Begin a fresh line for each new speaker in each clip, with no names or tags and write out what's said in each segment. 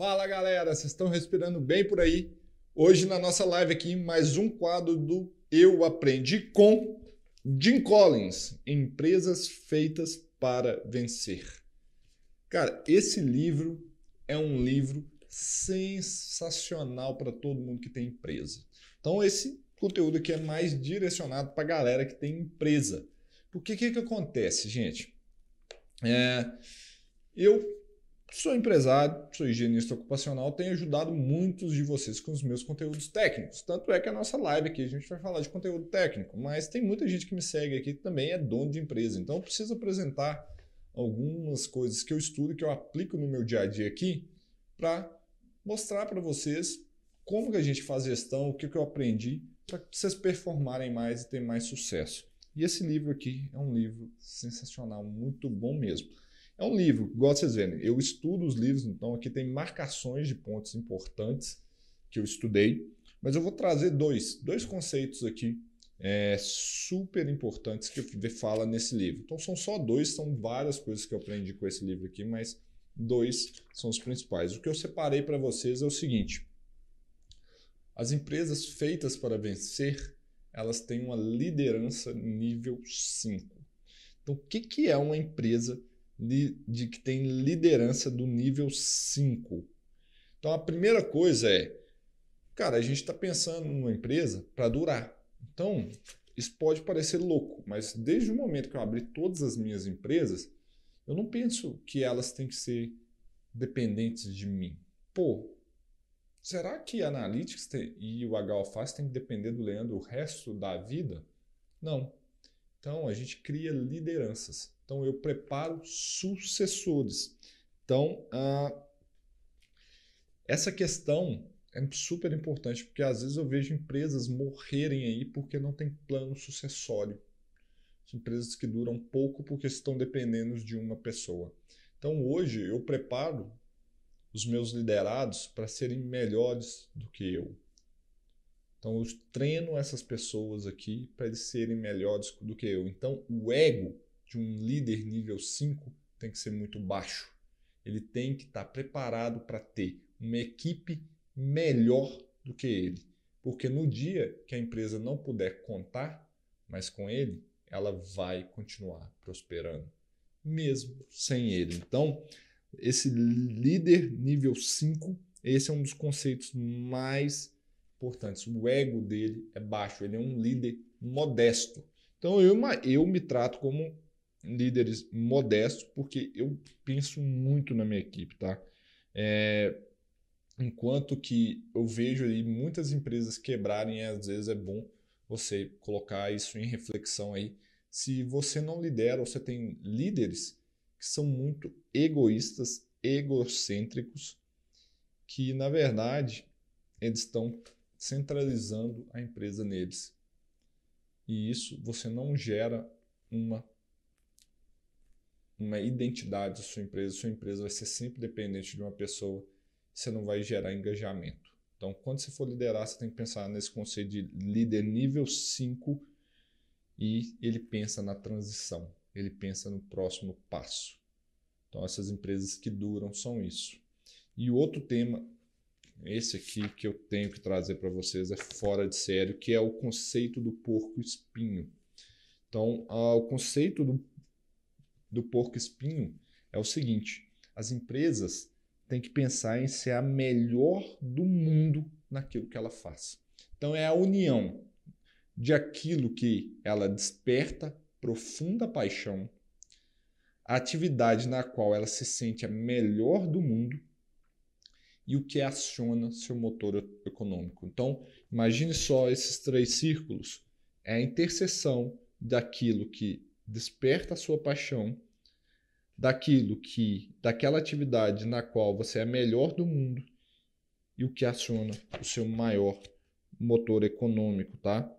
Fala galera, vocês estão respirando bem por aí? Hoje na nossa live aqui, mais um quadro do Eu Aprendi com Jim Collins, Empresas Feitas para Vencer. Cara, esse livro é um livro sensacional para todo mundo que tem empresa. Então esse conteúdo aqui é mais direcionado para a galera que tem empresa. Porque o que, que acontece, gente? É, eu Sou empresário, sou higienista ocupacional, tenho ajudado muitos de vocês com os meus conteúdos técnicos. Tanto é que a nossa live aqui a gente vai falar de conteúdo técnico, mas tem muita gente que me segue aqui que também é dono de empresa. Então eu preciso apresentar algumas coisas que eu estudo, que eu aplico no meu dia a dia aqui, para mostrar para vocês como que a gente faz gestão, o que, que eu aprendi, para vocês performarem mais e ter mais sucesso. E esse livro aqui é um livro sensacional, muito bom mesmo. É um livro, igual vocês verem, eu estudo os livros, então aqui tem marcações de pontos importantes que eu estudei, mas eu vou trazer dois, dois conceitos aqui é, super importantes que fala nesse livro. Então são só dois, são várias coisas que eu aprendi com esse livro aqui, mas dois são os principais. O que eu separei para vocês é o seguinte: as empresas feitas para vencer, elas têm uma liderança nível 5. Então, o que, que é uma empresa de que tem liderança do nível 5. Então a primeira coisa é, cara, a gente está pensando numa empresa para durar. Então, isso pode parecer louco, mas desde o momento que eu abri todas as minhas empresas, eu não penso que elas têm que ser dependentes de mim. Pô, será que Analytics e o HOFAS têm que depender do Leandro o resto da vida? Não. Então, a gente cria lideranças. Então, eu preparo sucessores. Então, ah, essa questão é super importante, porque às vezes eu vejo empresas morrerem aí porque não tem plano sucessório. Empresas que duram pouco porque estão dependendo de uma pessoa. Então, hoje, eu preparo os meus liderados para serem melhores do que eu. Então, eu treino essas pessoas aqui para eles serem melhores do que eu. Então, o ego de um líder nível 5 tem que ser muito baixo. Ele tem que estar tá preparado para ter uma equipe melhor do que ele. Porque no dia que a empresa não puder contar mais com ele, ela vai continuar prosperando, mesmo sem ele. Então, esse líder nível 5, esse é um dos conceitos mais importantes. O ego dele é baixo, ele é um líder modesto. Então, eu, eu me trato como líderes modestos, porque eu penso muito na minha equipe, tá? É, enquanto que eu vejo aí muitas empresas quebrarem, às vezes é bom você colocar isso em reflexão aí. Se você não lidera, você tem líderes que são muito egoístas, egocêntricos, que na verdade eles estão centralizando a empresa neles. E isso você não gera uma uma identidade da sua empresa, sua empresa vai ser sempre dependente de uma pessoa, você não vai gerar engajamento. Então, quando você for liderar, você tem que pensar nesse conceito de líder nível 5 e ele pensa na transição, ele pensa no próximo passo. Então, essas empresas que duram são isso. E outro tema, esse aqui que eu tenho que trazer para vocês é fora de sério, que é o conceito do porco espinho. Então, o conceito do do porco espinho é o seguinte: as empresas têm que pensar em ser a melhor do mundo naquilo que ela faz. Então é a união de aquilo que ela desperta profunda paixão, a atividade na qual ela se sente a melhor do mundo e o que aciona seu motor econômico. Então, imagine só esses três círculos. É a interseção daquilo que desperta a sua paixão daquilo que, daquela atividade na qual você é melhor do mundo e o que aciona o seu maior motor econômico, tá?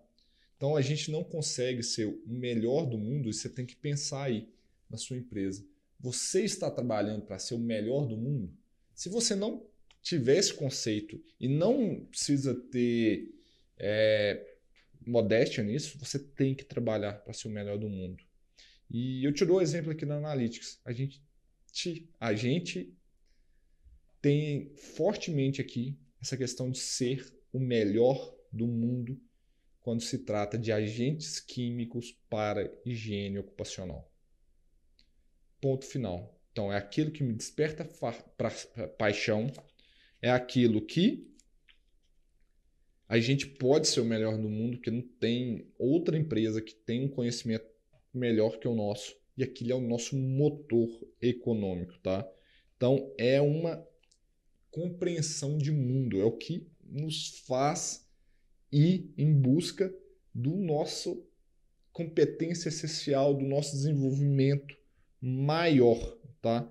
Então a gente não consegue ser o melhor do mundo e você tem que pensar aí na sua empresa. Você está trabalhando para ser o melhor do mundo? Se você não tiver esse conceito e não precisa ter é, modéstia nisso, você tem que trabalhar para ser o melhor do mundo. E eu te dou um exemplo aqui na Analytics. A gente, a gente tem fortemente aqui essa questão de ser o melhor do mundo quando se trata de agentes químicos para higiene ocupacional. Ponto final. Então, é aquilo que me desperta paixão, é aquilo que a gente pode ser o melhor do mundo, porque não tem outra empresa que tem um conhecimento melhor que o nosso. E aquilo é o nosso motor econômico, tá? Então, é uma compreensão de mundo, é o que nos faz ir em busca do nosso competência essencial, do nosso desenvolvimento maior, tá?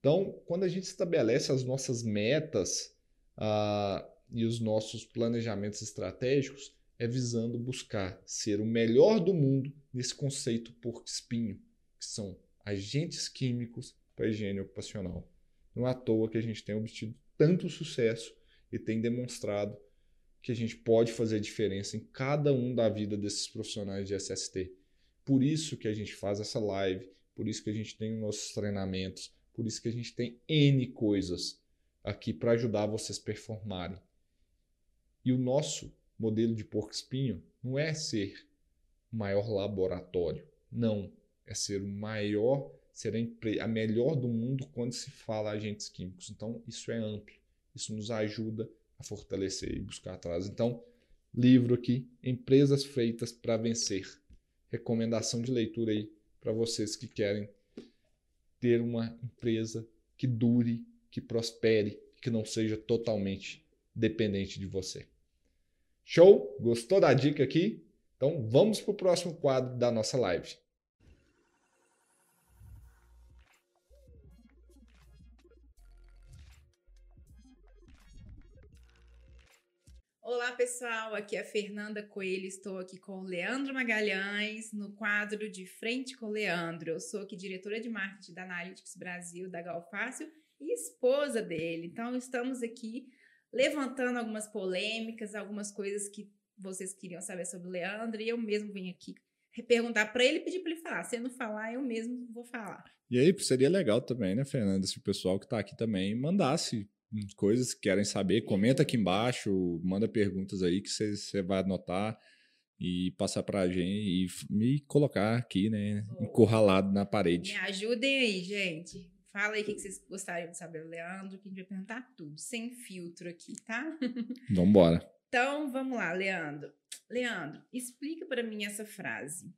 Então, quando a gente estabelece as nossas metas uh, e os nossos planejamentos estratégicos, é visando buscar ser o melhor do mundo nesse conceito porco-espinho, que são agentes químicos para a higiene ocupacional. Não é à toa que a gente tem obtido tanto sucesso e tem demonstrado que a gente pode fazer diferença em cada um da vida desses profissionais de SST. Por isso que a gente faz essa live, por isso que a gente tem os nossos treinamentos, por isso que a gente tem N coisas aqui para ajudar vocês performarem. E o nosso modelo de porco-espinho não é ser o maior laboratório, não. É ser o maior, ser a, melhor do mundo quando se fala agentes químicos. Então, isso é amplo. Isso nos ajuda a fortalecer e buscar atrás. Então, livro aqui, Empresas Feitas para Vencer. Recomendação de leitura aí para vocês que querem ter uma empresa que dure, que prospere, que não seja totalmente dependente de você. Show? Gostou da dica aqui? Então vamos para o próximo quadro da nossa live.
Olá, pessoal. Aqui é a Fernanda Coelho. Estou aqui com o Leandro Magalhães no quadro de Frente com o Leandro. Eu sou aqui diretora de marketing da Analytics Brasil, da Galfácio, e esposa dele. Então, estamos aqui levantando algumas polêmicas, algumas coisas que vocês queriam saber sobre o Leandro, e eu mesmo vim aqui perguntar para ele e pedir para ele falar. Se ele não falar, eu mesmo vou falar.
E aí, seria legal também, né, Fernanda, se o pessoal que está aqui também mandasse coisas que querem saber, comenta aqui embaixo, manda perguntas aí que você vai anotar e passar para a gente e me colocar aqui, né, encurralado na parede.
Me ajudem aí, gente. Fala aí o que vocês gostariam de saber, Leandro, que a gente vai perguntar tudo, sem filtro aqui, tá?
Vambora.
então, vamos lá, Leandro. Leandro, explica para mim essa frase.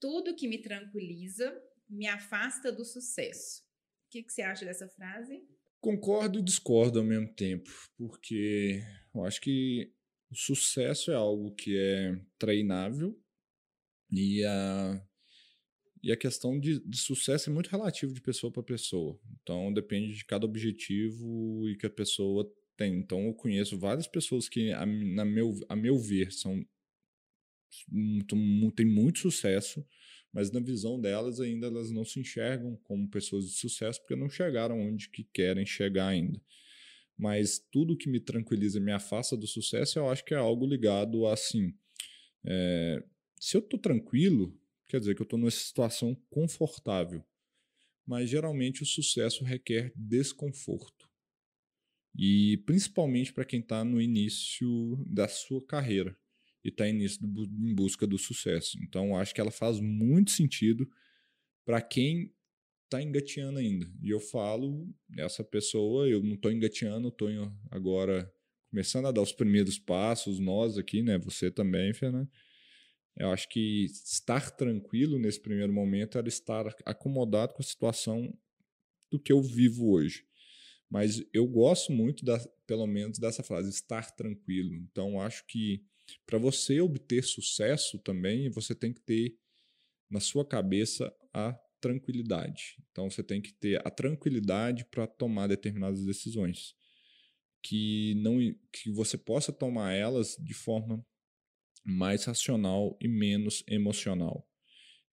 Tudo que me tranquiliza me afasta do sucesso. O que, que você acha dessa frase?
Concordo e discordo ao mesmo tempo, porque eu acho que o sucesso é algo que é treinável e a, e a questão de, de sucesso é muito relativo de pessoa para pessoa. Então depende de cada objetivo e que a pessoa tem. Então eu conheço várias pessoas que, a, na meu, a meu ver, são tem muito sucesso, mas na visão delas ainda elas não se enxergam como pessoas de sucesso porque não chegaram onde que querem chegar ainda. Mas tudo que me tranquiliza, me afasta do sucesso, eu acho que é algo ligado a assim, é, se eu estou tranquilo, quer dizer que eu estou numa situação confortável. Mas geralmente o sucesso requer desconforto. E principalmente para quem está no início da sua carreira e está em busca do sucesso. Então, acho que ela faz muito sentido para quem está engateando ainda. E eu falo, essa pessoa, eu não estou engateando, estou agora começando a dar os primeiros passos, nós aqui, né? Você também, Fernando. Eu acho que estar tranquilo nesse primeiro momento era estar acomodado com a situação do que eu vivo hoje. Mas eu gosto muito, da, pelo menos, dessa frase, estar tranquilo. Então, acho que para você obter sucesso também, você tem que ter na sua cabeça a tranquilidade. Então você tem que ter a tranquilidade para tomar determinadas decisões, que não que você possa tomar elas de forma mais racional e menos emocional.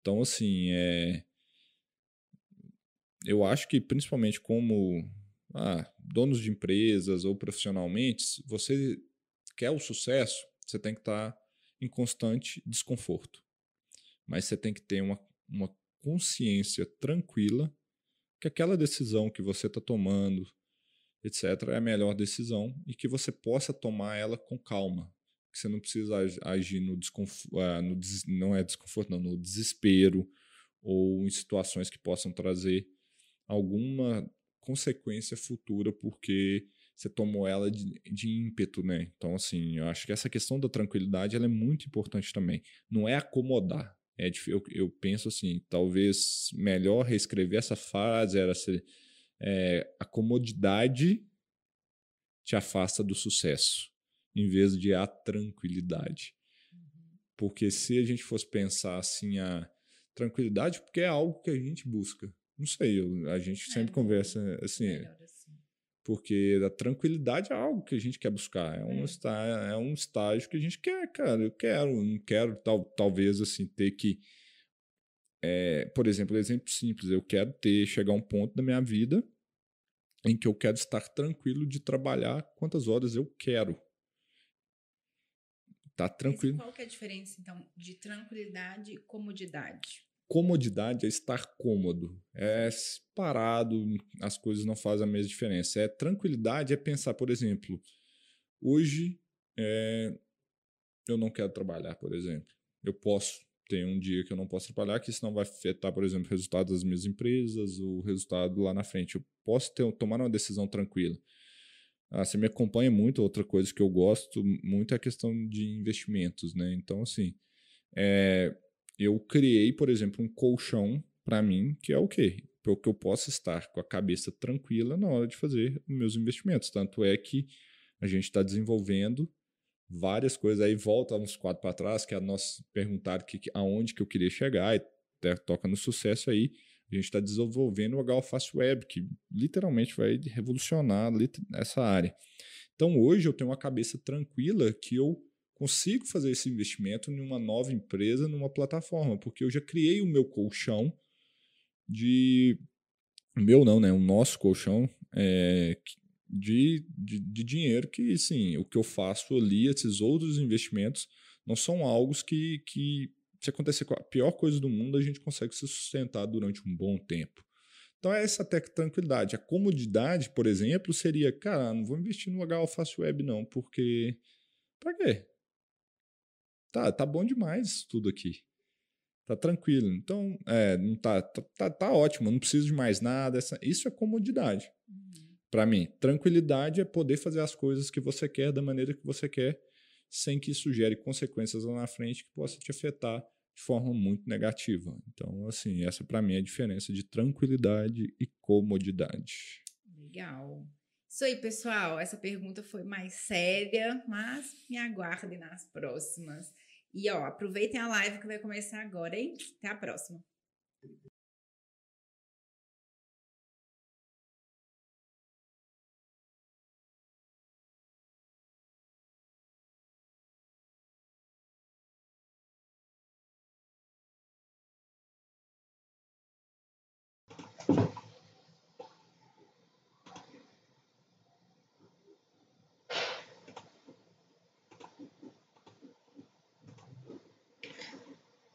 Então assim, é eu acho que principalmente como ah, donos de empresas ou profissionalmente, você quer o sucesso, você tem que estar em constante desconforto. Mas você tem que ter uma, uma consciência tranquila que aquela decisão que você está tomando, etc., é a melhor decisão e que você possa tomar ela com calma. Que você não precisa agir no desconforto, ah, no des, não é desconforto, não, no desespero ou em situações que possam trazer alguma consequência futura porque você tomou ela de, de, ímpeto, né? Então, assim, eu acho que essa questão da tranquilidade ela é muito importante também. Não é acomodar. É, eu, eu penso assim, talvez melhor reescrever essa frase era ser é, a comodidade te afasta do sucesso, em vez de a tranquilidade. Uhum. Porque se a gente fosse pensar assim, a tranquilidade, porque é algo que a gente busca. Não sei, eu, a gente é, sempre conversa assim, assim, Porque a tranquilidade é algo que a gente quer buscar. É, um, é. Estágio, é um estágio que a gente quer, cara. Eu quero, não quero tal, talvez assim ter que. É, por exemplo, exemplo simples, eu quero ter, chegar a um ponto da minha vida em que eu quero estar tranquilo de trabalhar quantas horas eu quero. Tá tranquilo.
Mas qual que é a diferença, então, de tranquilidade e comodidade?
comodidade é estar cômodo, é parado, as coisas não fazem a mesma diferença. É tranquilidade, é pensar, por exemplo, hoje é, eu não quero trabalhar, por exemplo. Eu posso ter um dia que eu não posso trabalhar, que isso não vai afetar, por exemplo, o resultado das minhas empresas, o resultado lá na frente. Eu posso ter, tomar uma decisão tranquila. Ah, você me acompanha muito, outra coisa que eu gosto muito é a questão de investimentos, né? Então, assim, é, eu criei, por exemplo, um colchão para mim, que é o quê? Para que eu possa estar com a cabeça tranquila na hora de fazer meus investimentos. Tanto é que a gente está desenvolvendo várias coisas. Aí volta uns quatro para trás, que é a nossa perguntar que, aonde que eu queria chegar, e toca no sucesso aí. A gente está desenvolvendo o Galfast Web, que literalmente vai revolucionar essa área. Então hoje eu tenho uma cabeça tranquila que eu consigo fazer esse investimento em uma nova empresa, numa plataforma, porque eu já criei o meu colchão de. Meu não, né? O nosso colchão é, de, de, de, dinheiro que, sim, o que eu faço ali, esses outros investimentos, não são algo que, que, se acontecer com a pior coisa do mundo, a gente consegue se sustentar durante um bom tempo. Então, é essa até tranquilidade. A comodidade, por exemplo, seria, cara, não vou investir no HO Fácil Web, não, porque. Para quê? tá, tá bom demais tudo aqui. Tá tranquilo. Então, é, não tá, tá, tá, tá ótimo, não preciso de mais nada. Essa, isso é comodidade. Uhum. Para mim, tranquilidade é poder fazer as coisas que você quer da maneira que você quer, sem que isso gere consequências lá na frente que possa te afetar de forma muito negativa. Então, assim, essa para mim é a diferença de tranquilidade e comodidade.
Legal. Isso aí, pessoal. Essa pergunta foi mais séria, mas me aguardem nas próximas. E ó, aproveitem a live que vai começar agora, hein? Até a próxima.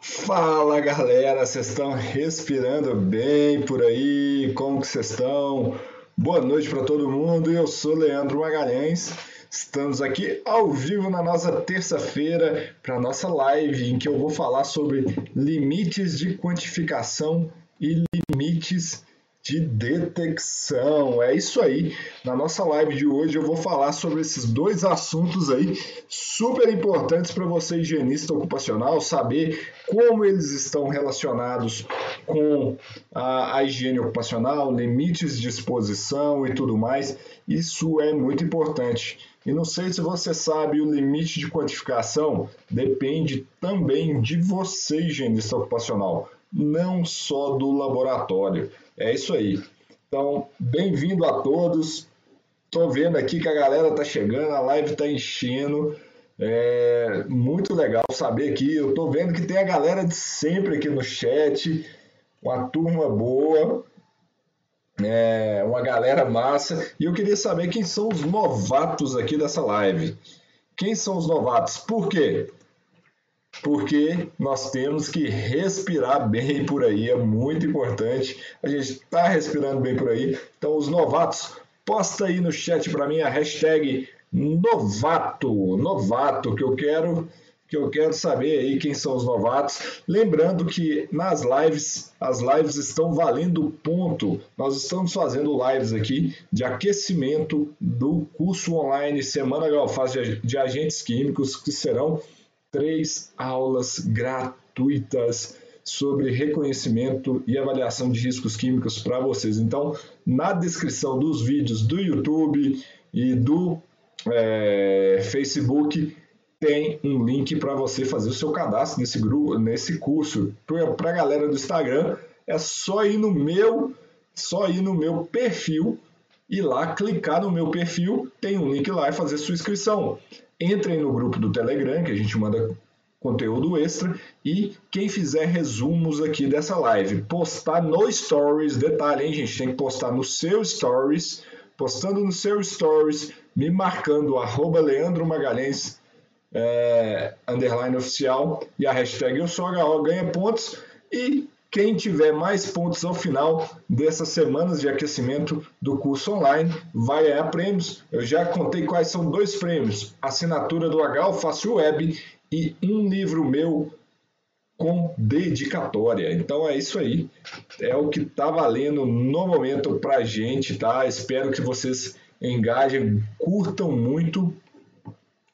Fala galera, vocês estão respirando bem por aí? Como que vocês estão? Boa noite para todo mundo. Eu sou Leandro Magalhães. Estamos aqui ao vivo na nossa terça-feira para nossa live em que eu vou falar sobre limites de quantificação e limites de detecção. É isso aí. Na nossa live de hoje eu vou falar sobre esses dois assuntos aí super importantes para você higienista ocupacional saber como eles estão relacionados com a, a higiene ocupacional, limites de exposição e tudo mais. Isso é muito importante. E não sei se você sabe, o limite de quantificação depende também de você, higienista ocupacional, não só do laboratório. É isso aí. Então, bem-vindo a todos. Estou vendo aqui que a galera tá chegando, a live está enchendo. É muito legal saber aqui. Eu estou vendo que tem a galera de sempre aqui no chat, uma turma boa, é, uma galera massa. E eu queria saber quem são os novatos aqui dessa live. Quem são os novatos? Por quê? Porque nós temos que respirar bem por aí, é muito importante. A gente está respirando bem por aí. Então, os novatos,
posta aí no chat para mim a hashtag novato, novato, que eu quero que eu quero saber aí quem são os novatos. Lembrando que nas lives, as lives estão valendo ponto. Nós estamos fazendo lives aqui de aquecimento do curso online Semana Galfaz de Agentes Químicos, que serão três aulas gratuitas sobre reconhecimento e avaliação de riscos químicos para vocês. Então, na descrição dos vídeos do YouTube e do é, Facebook, tem um link para você fazer o seu cadastro nesse grupo, nesse curso. Para a galera do Instagram, é só ir no meu, só ir no meu perfil e lá clicar no meu perfil, tem um link lá e fazer sua inscrição. Entrem no grupo do Telegram, que a gente manda conteúdo extra e quem fizer resumos aqui dessa live, postar no stories, detalhe, hein, gente, tem que postar no seu stories, postando no seu stories, me marcando arroba Leandro Magalhães é, underline oficial e a hashtag eu sou HO ganha pontos. E quem tiver mais pontos ao final dessas semanas de aquecimento do curso online vai ganhar prêmios. Eu já contei quais são dois prêmios: assinatura do HO Fácil Web e um livro meu com dedicatória. Então é isso aí. É o que está valendo no momento para gente, tá? Espero que vocês engajem, curtam muito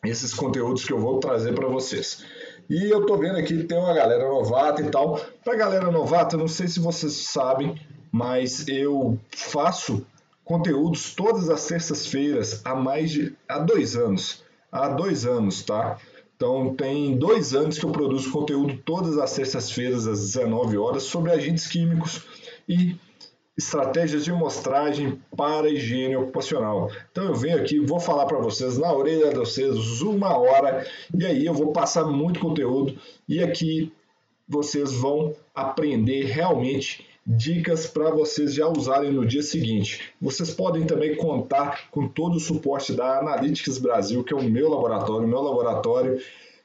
esses conteúdos que eu vou trazer para vocês. E eu tô vendo aqui tem uma galera novata e tal. Para galera novata, não sei se vocês sabem, mas eu faço conteúdos todas as terças-feiras há mais de há dois anos. Há dois anos, tá? Então tem dois anos que eu produzo conteúdo todas as terças-feiras às 19 horas sobre agentes químicos e estratégias de amostragem para higiene ocupacional. Então eu venho aqui, vou falar para vocês na orelha de vocês uma hora e aí eu vou passar muito conteúdo e aqui vocês vão aprender realmente dicas para vocês já usarem no dia seguinte. Vocês podem também contar com todo o suporte da Analytics Brasil, que é o meu laboratório, meu laboratório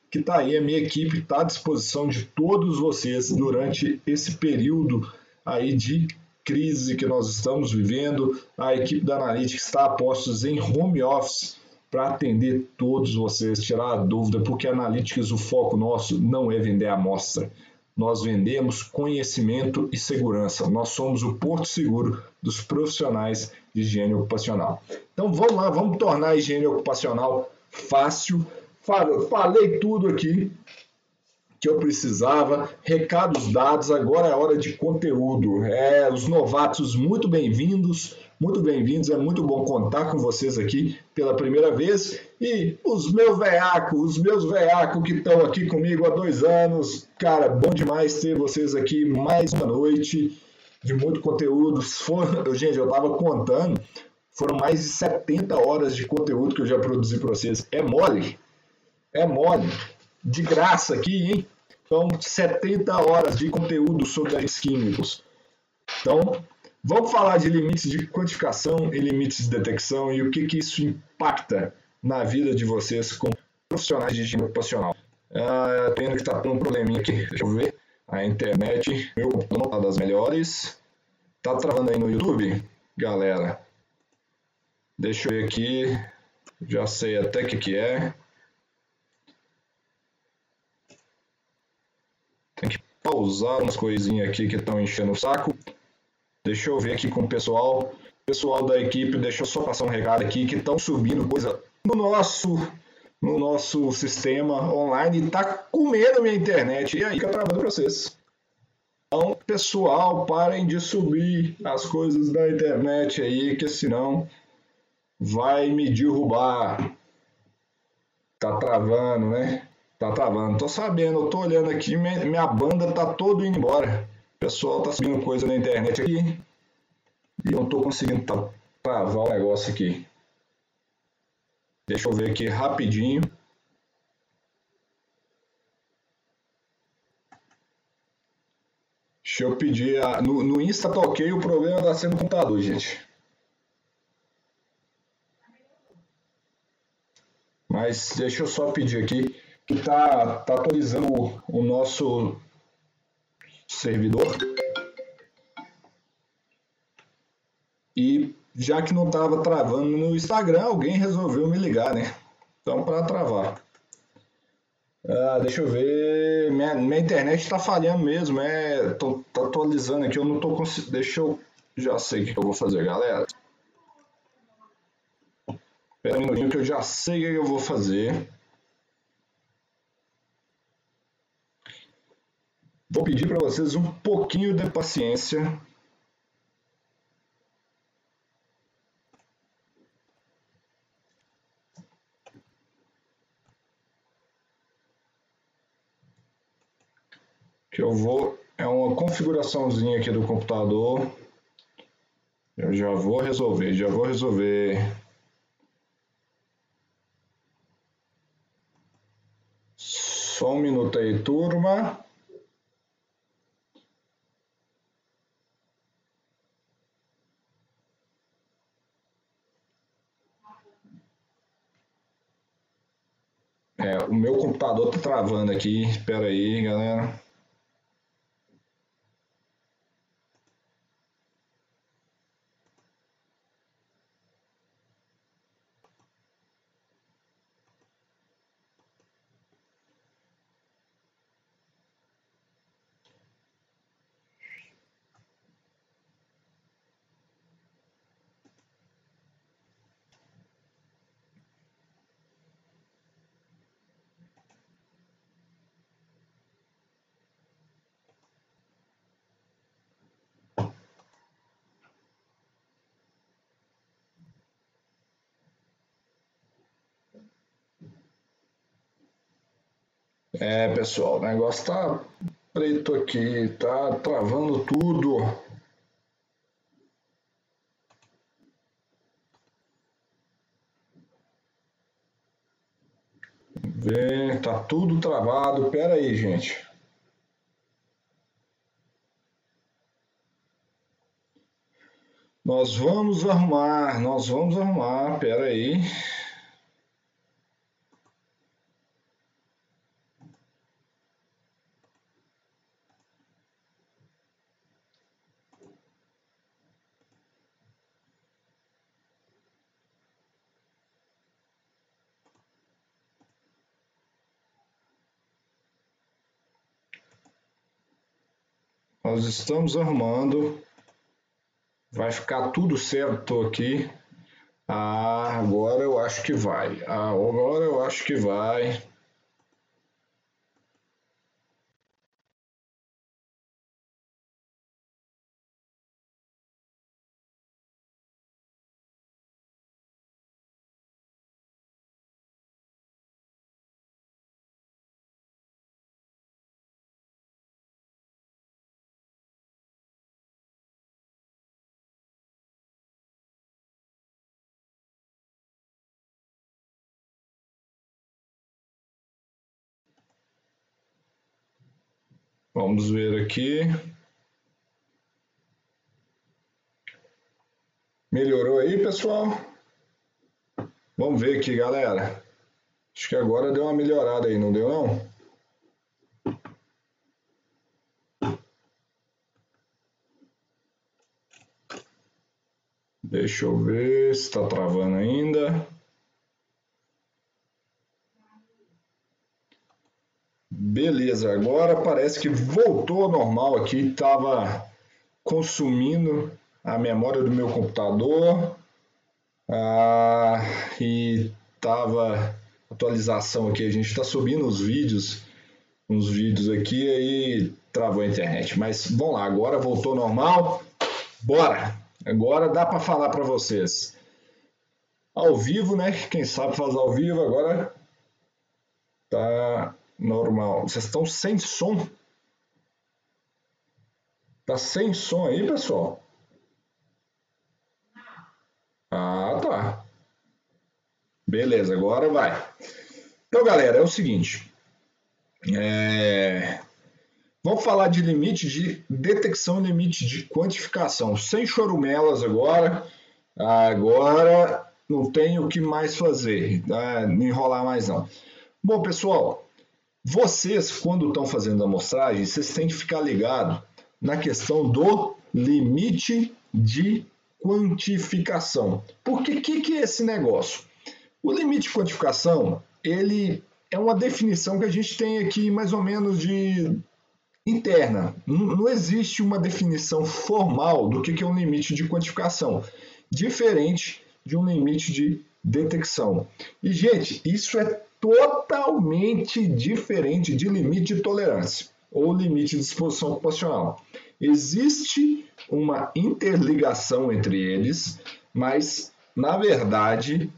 que está aí, a minha equipe está à disposição de todos vocês durante esse período aí de crise que nós estamos vivendo. A equipe da Analytics está a postos em home office para atender todos vocês, tirar a dúvida, porque a Analytics, o foco nosso não é vender amostra. Nós vendemos conhecimento e segurança. Nós somos o porto seguro dos profissionais de higiene ocupacional. Então vamos lá, vamos tornar a higiene ocupacional fácil. Falei tudo aqui, que eu precisava. Recados dados, agora é hora de conteúdo. É, os novatos, muito bem-vindos, muito bem-vindos. É muito bom contar com vocês aqui pela primeira vez. E os meus veacos, os meus veacos que estão aqui comigo há dois anos. Cara, bom demais ter vocês aqui mais uma noite de muito conteúdo. For, gente, eu estava contando, foram mais de 70 horas de conteúdo que eu já produzi para vocês. É mole? É mole. De graça aqui, hein? Então, 70 horas de conteúdo sobre agentes químicos. Então, vamos falar de limites de quantificação e limites de detecção e o que, que isso impacta na vida de vocês como profissionais de higiene ocupacional. Ah, que está com um probleminha aqui. Deixa eu ver. A internet, meu computador tá das melhores. Tá travando aí no YouTube? Galera, deixa eu ver aqui. Já sei até o que, que é. Tem que pausar umas coisinhas aqui que estão enchendo o saco. Deixa eu ver aqui com o pessoal. Pessoal da equipe, deixa eu só passar um recado aqui que estão subindo coisa no nosso no nosso sistema online tá comendo minha internet. E aí fica travando para vocês. Então, pessoal, parem de subir as coisas da internet aí, que senão vai me derrubar. Tá travando, né? Tá travando. Tô sabendo, tô olhando aqui, minha, minha banda tá todo indo embora. O pessoal tá subindo coisa na internet aqui. E eu não tô conseguindo travar o negócio aqui. Deixa eu ver aqui rapidinho. Deixa eu pedir. A... No, no Insta tá ok, o problema tá sendo computador, gente. Mas deixa eu só pedir aqui que está tá atualizando o, nosso servidor. E já que não estava travando no Instagram, alguém resolveu me ligar, né? Então, para travar. Ah, deixa eu ver. Minha, minha internet está falhando mesmo. É, tô, tô, atualizando aqui. Eu não tô conseguindo. Deixa eu. Já sei o que eu vou fazer, galera. Espera um minutinho que eu já sei o que eu vou fazer. Vou pedir para vocês um pouquinho de paciência. que eu vou é uma configuraçãozinha aqui do computador. Eu já vou resolver, já vou resolver. Só um minuto aí, turma. É, o meu computador tá travando aqui. Espera aí, galera. É, pessoal, o negócio tá preto aqui, tá travando tudo. Vê, tá tudo travado. Pera aí, gente. Nós vamos arrumar, nós vamos arrumar. Pera aí. Nós estamos arrumando. Vai ficar tudo certo aqui. Ah, agora eu acho que vai. Ah, agora eu acho que vai. Vamos ver aqui. Melhorou aí, pessoal? Vamos ver aqui, galera. Acho que agora deu uma melhorada aí, não deu não? Deixa eu ver se está travando ainda. Beleza, agora parece que voltou ao normal aqui, estava consumindo a memória do meu computador ah, e estava atualização aqui, a gente está subindo os vídeos, uns vídeos aqui aí travou a internet, mas vamos lá, agora voltou ao normal, bora! Agora dá para falar para vocês. Ao vivo, né? Quem sabe faz ao vivo, agora tá normal. Vocês estão sem som? Tá sem som aí, pessoal? Ah, tá. Beleza, agora vai. Então, galera, é o seguinte. É... Vamos falar de limite de detecção limite de quantificação. Sem chorumelas agora. Agora não tem o que mais fazer. Tá? Não enrolar mais não. Bom, pessoal, vocês, quando estão fazendo a amostragem, vocês têm que ficar ligado na questão do limite de quantificação. Por que, que, que é esse negócio? O limite de quantificação, ele é uma definição que a gente tem aqui mais ou menos de interna. Não existe uma definição formal do que é um limite de quantificação, diferente de um limite de detecção. E, gente, isso é totalmente diferente de limite de tolerância ou limite de exposição ocupacional. Existe uma interligação entre eles, mas na verdade,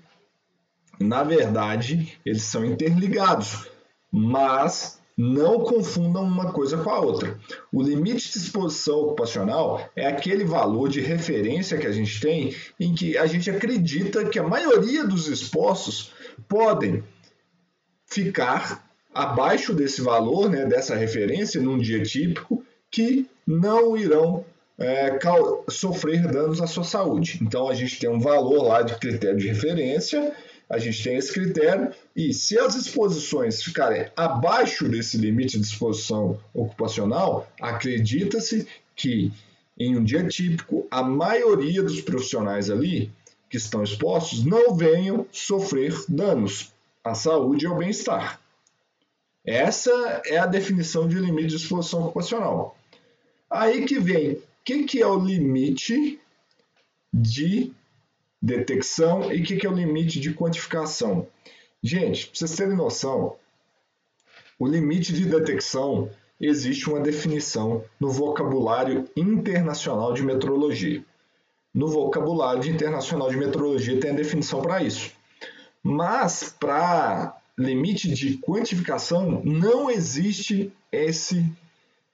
na verdade, eles são interligados, mas não confundam uma coisa com a outra. O limite de exposição ocupacional é aquele valor de referência que a gente tem em que a gente acredita que a maioria dos expostos podem ficar abaixo desse valor, né, dessa referência, num dia típico, que não irão é, sofrer danos à sua saúde. Então, a gente tem um valor lá de critério de referência, a gente tem esse critério, e se as exposições ficarem abaixo desse limite de exposição ocupacional, acredita-se que em um dia típico, a maioria dos profissionais ali que estão expostos não venham sofrer danos à saúde e ao bem-estar. Essa é a definição de limite de exposição ocupacional. Aí que vem, o que, que é o limite de detecção e o que, que é o limite de quantificação? Gente, para vocês terem noção, o limite de detecção existe uma definição no vocabulário internacional de metrologia. No vocabulário internacional de metrologia tem a definição para isso. Mas para limite de quantificação não existe esse,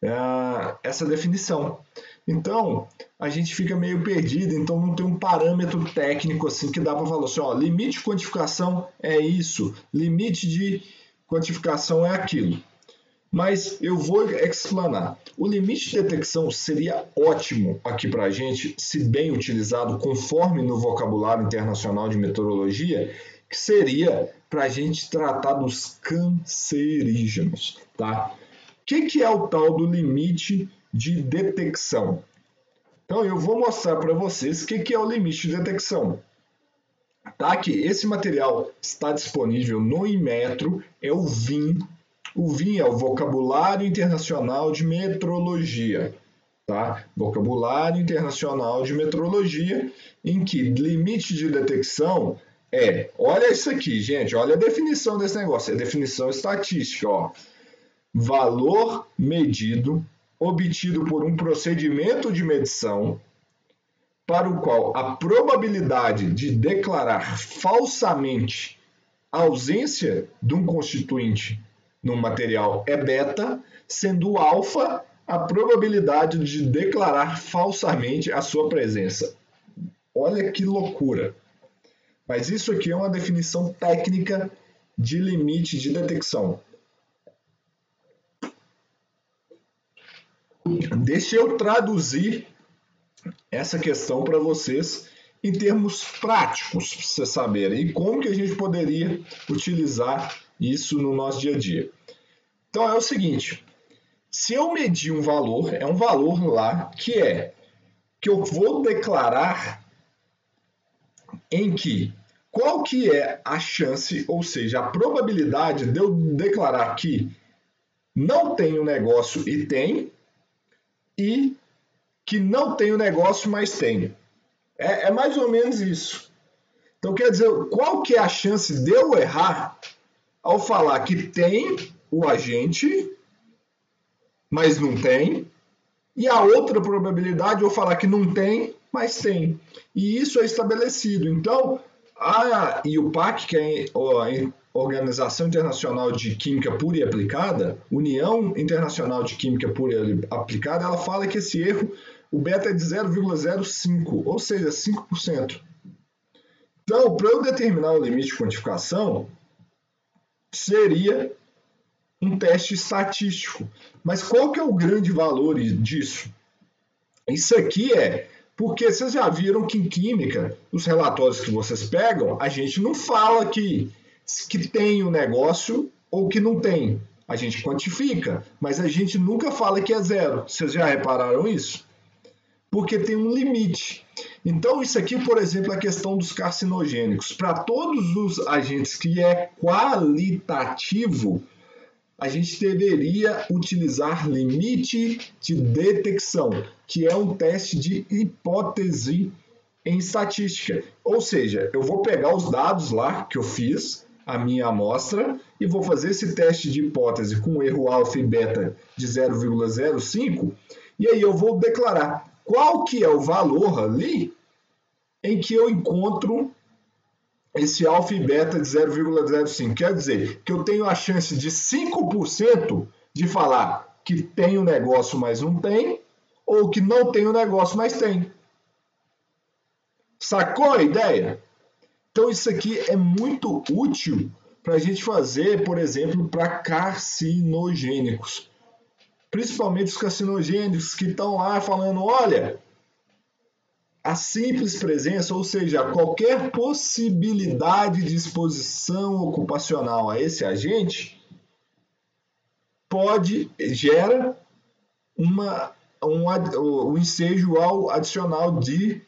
uh, essa definição. Então, a gente fica meio perdido, então não tem um parâmetro técnico assim que dá para falar assim, ó, limite de quantificação é isso, limite de quantificação é aquilo. Mas eu vou explanar. O limite de detecção seria ótimo aqui para a gente, se bem utilizado conforme no vocabulário internacional de meteorologia, que seria para a gente tratar dos cancerígenos, tá? O que, que é o tal do limite de detecção? Então, eu vou mostrar para vocês o que, que é o limite de detecção. Tá aqui, esse material está disponível no Inmetro, é o VIN. O VIN é o Vocabulário Internacional de Metrologia, tá? Vocabulário Internacional de Metrologia, em que limite de detecção é, olha isso aqui, gente, olha a definição desse negócio, é definição estatística, ó. Valor medido obtido por um procedimento de medição para o qual a probabilidade de declarar falsamente a ausência de um constituinte no material é beta, sendo alfa a probabilidade de declarar falsamente a sua presença. Olha que loucura! Mas isso aqui é uma definição técnica de limite de detecção. Deixa eu traduzir essa questão para vocês em termos práticos, para vocês saberem, e como que a gente poderia utilizar isso no nosso dia a dia. Então é o seguinte, se eu medir um valor, é um valor lá que é que eu vou declarar em que qual que é a chance, ou seja, a probabilidade de eu declarar que não tenho negócio e tem, e que não tenho negócio, mas tenho. É, é, mais ou menos isso. Então, quer dizer, qual que é a chance de eu errar ao falar que tem o agente, mas não tem, e a outra probabilidade eu falar que não tem, mas tem. E isso é estabelecido. Então, a IUPAC, que é a Organização Internacional de Química Pura e Aplicada, União Internacional de Química Pura e Aplicada, ela fala que esse erro, o beta é de 0,05, ou seja, 5%. Então, para eu determinar o limite de quantificação, seria um teste estatístico. Mas qual que é o grande valor disso? Isso aqui é porque vocês já viram que em química, os relatórios que vocês pegam, a gente não fala que, que tem o um negócio ou que não tem. A gente quantifica, mas a gente nunca fala que é zero. Vocês já repararam isso? Porque tem um limite. Então, isso aqui, por exemplo, é a questão dos carcinogênicos. Para todos os agentes que é qualitativo, a gente deveria utilizar limite de detecção, que é um teste de hipótese em estatística. Ou seja, eu vou pegar os dados lá que eu fiz, a minha amostra, e vou fazer esse teste de hipótese com erro alfa e beta de 0,05, e aí eu vou declarar qual que é o valor ali em que eu encontro esse alfa e beta de 0,05. Quer dizer que eu tenho a chance de 5% de falar que tem o um negócio, mas não tem, ou que não tem o um negócio, mas tem. Sacou a ideia? Então isso aqui é muito útil para a gente fazer, por exemplo, para carcinogênicos. Principalmente os carcinogênicos que estão lá falando, olha, a simples presença, ou seja, qualquer possibilidade de exposição ocupacional a esse agente pode gera uma um, um ensejo ao adicional de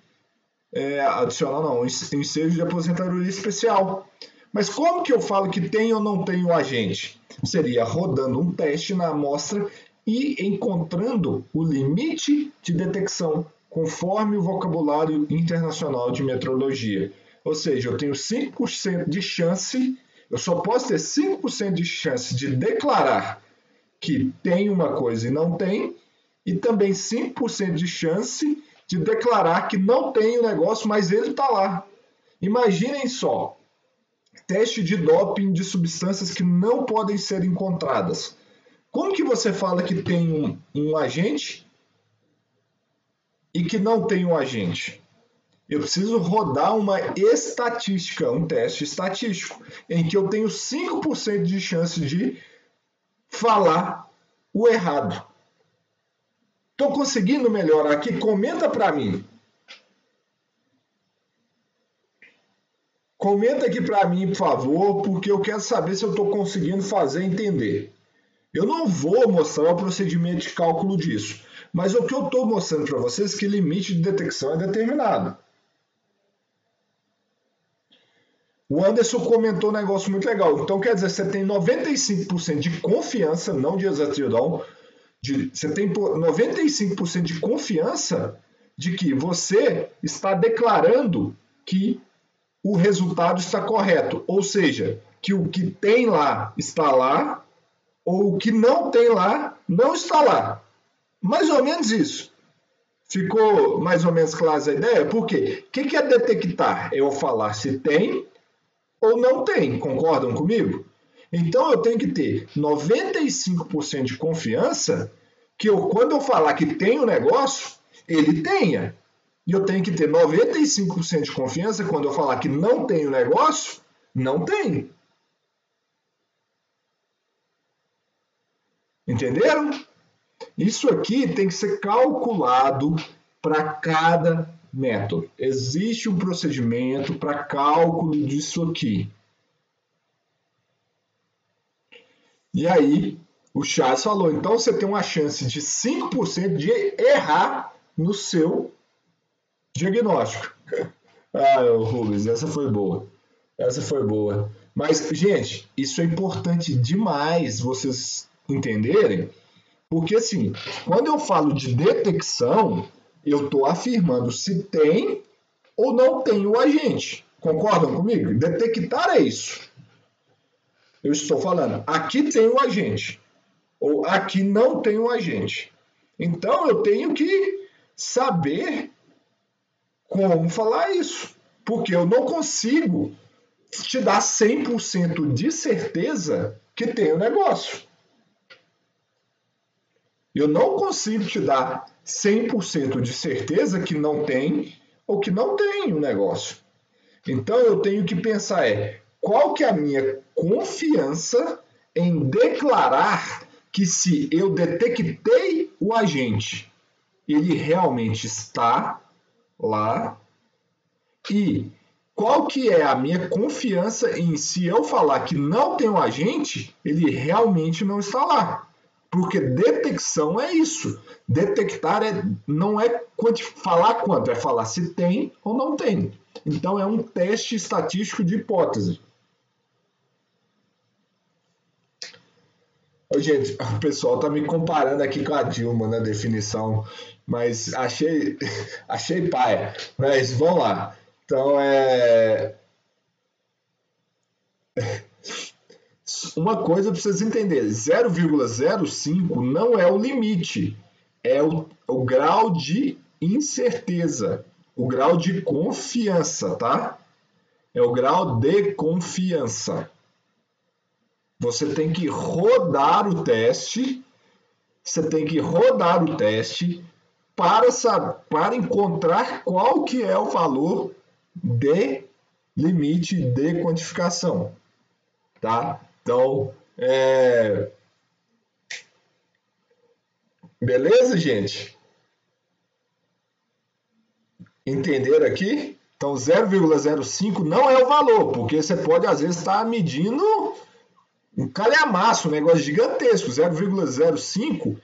é, adicional não, um ensejo de aposentadoria especial. Mas como que eu falo que tem ou não tem o agente? Seria rodando um teste na amostra e encontrando o limite de detecção conforme o vocabulário internacional de metrologia. Ou seja, eu tenho 5% de chance, eu só posso ter 5% de chance de declarar que tem uma coisa e não tem, e também 5% de chance de declarar que não tem o negócio, mas ele está lá. Imaginem só, teste de doping de substâncias que não podem ser encontradas. Como que você fala que tem um, um agente e que não tem um agente. Eu preciso rodar uma estatística, um teste estatístico, em que eu tenho 5% de chance de falar o errado. Estou conseguindo melhorar aqui? Comenta para mim. Comenta aqui para mim, por favor, porque eu quero saber se eu estou conseguindo fazer entender. Eu não vou mostrar o procedimento de cálculo disso. Mas o que eu estou mostrando para vocês é que limite de detecção é determinado. O Anderson comentou um negócio muito legal. Então, quer dizer, você tem 95% de confiança, não de exatidão, de, você tem 95% de confiança de que você está declarando que o resultado está correto. Ou seja, que o que tem lá está lá, ou o que não tem lá não está lá. Mais ou menos isso. Ficou mais ou menos clara a ideia? Por quê? O que é detectar? É eu falar se tem ou não tem. Concordam comigo? Então eu tenho que ter 95% de confiança que eu, quando eu falar que tem o um negócio, ele tenha. E eu tenho que ter 95% de confiança quando eu falar que não tem o um negócio, não tem. Entenderam? Isso aqui tem que ser calculado para cada método. Existe um procedimento para cálculo disso aqui. E aí, o Charles falou, então você tem uma chance de 5% de errar no seu diagnóstico. ah, Rubens, essa foi boa. Essa foi boa. Mas, gente, isso é importante demais vocês entenderem porque, assim, quando eu falo de detecção, eu estou afirmando se tem ou não tem o agente. Concordam comigo? Detectar é isso. Eu estou falando, aqui tem o agente, ou aqui não tem o agente. Então, eu tenho que saber como falar isso, porque eu não consigo te dar 100% de certeza que tem o negócio. Eu não consigo te dar 100% de certeza que não tem ou que não tem o um negócio. Então eu tenho que pensar é qual que é a minha confiança em declarar que se eu detectei o agente, ele realmente está lá e qual que é a minha confiança em se eu falar que não tem um agente, ele realmente não está lá. Porque detecção é isso. Detectar é, não é falar quanto, é falar se tem ou não tem. Então é um teste estatístico de hipótese. Gente, o pessoal tá me comparando aqui com a Dilma na definição, mas achei, achei paia. Mas vamos lá. Então é. Uma coisa para vocês entenderem: 0,05 não é o limite, é o, o grau de incerteza, o grau de confiança, tá? É o grau de confiança. Você tem que rodar o teste, você tem que rodar o teste para, para encontrar qual que é o valor de limite de quantificação, tá? Então, é... beleza, gente? Entenderam aqui? Então, 0,05 não é o valor, porque você pode, às vezes, estar medindo um calhamaço, um negócio gigantesco. 0,05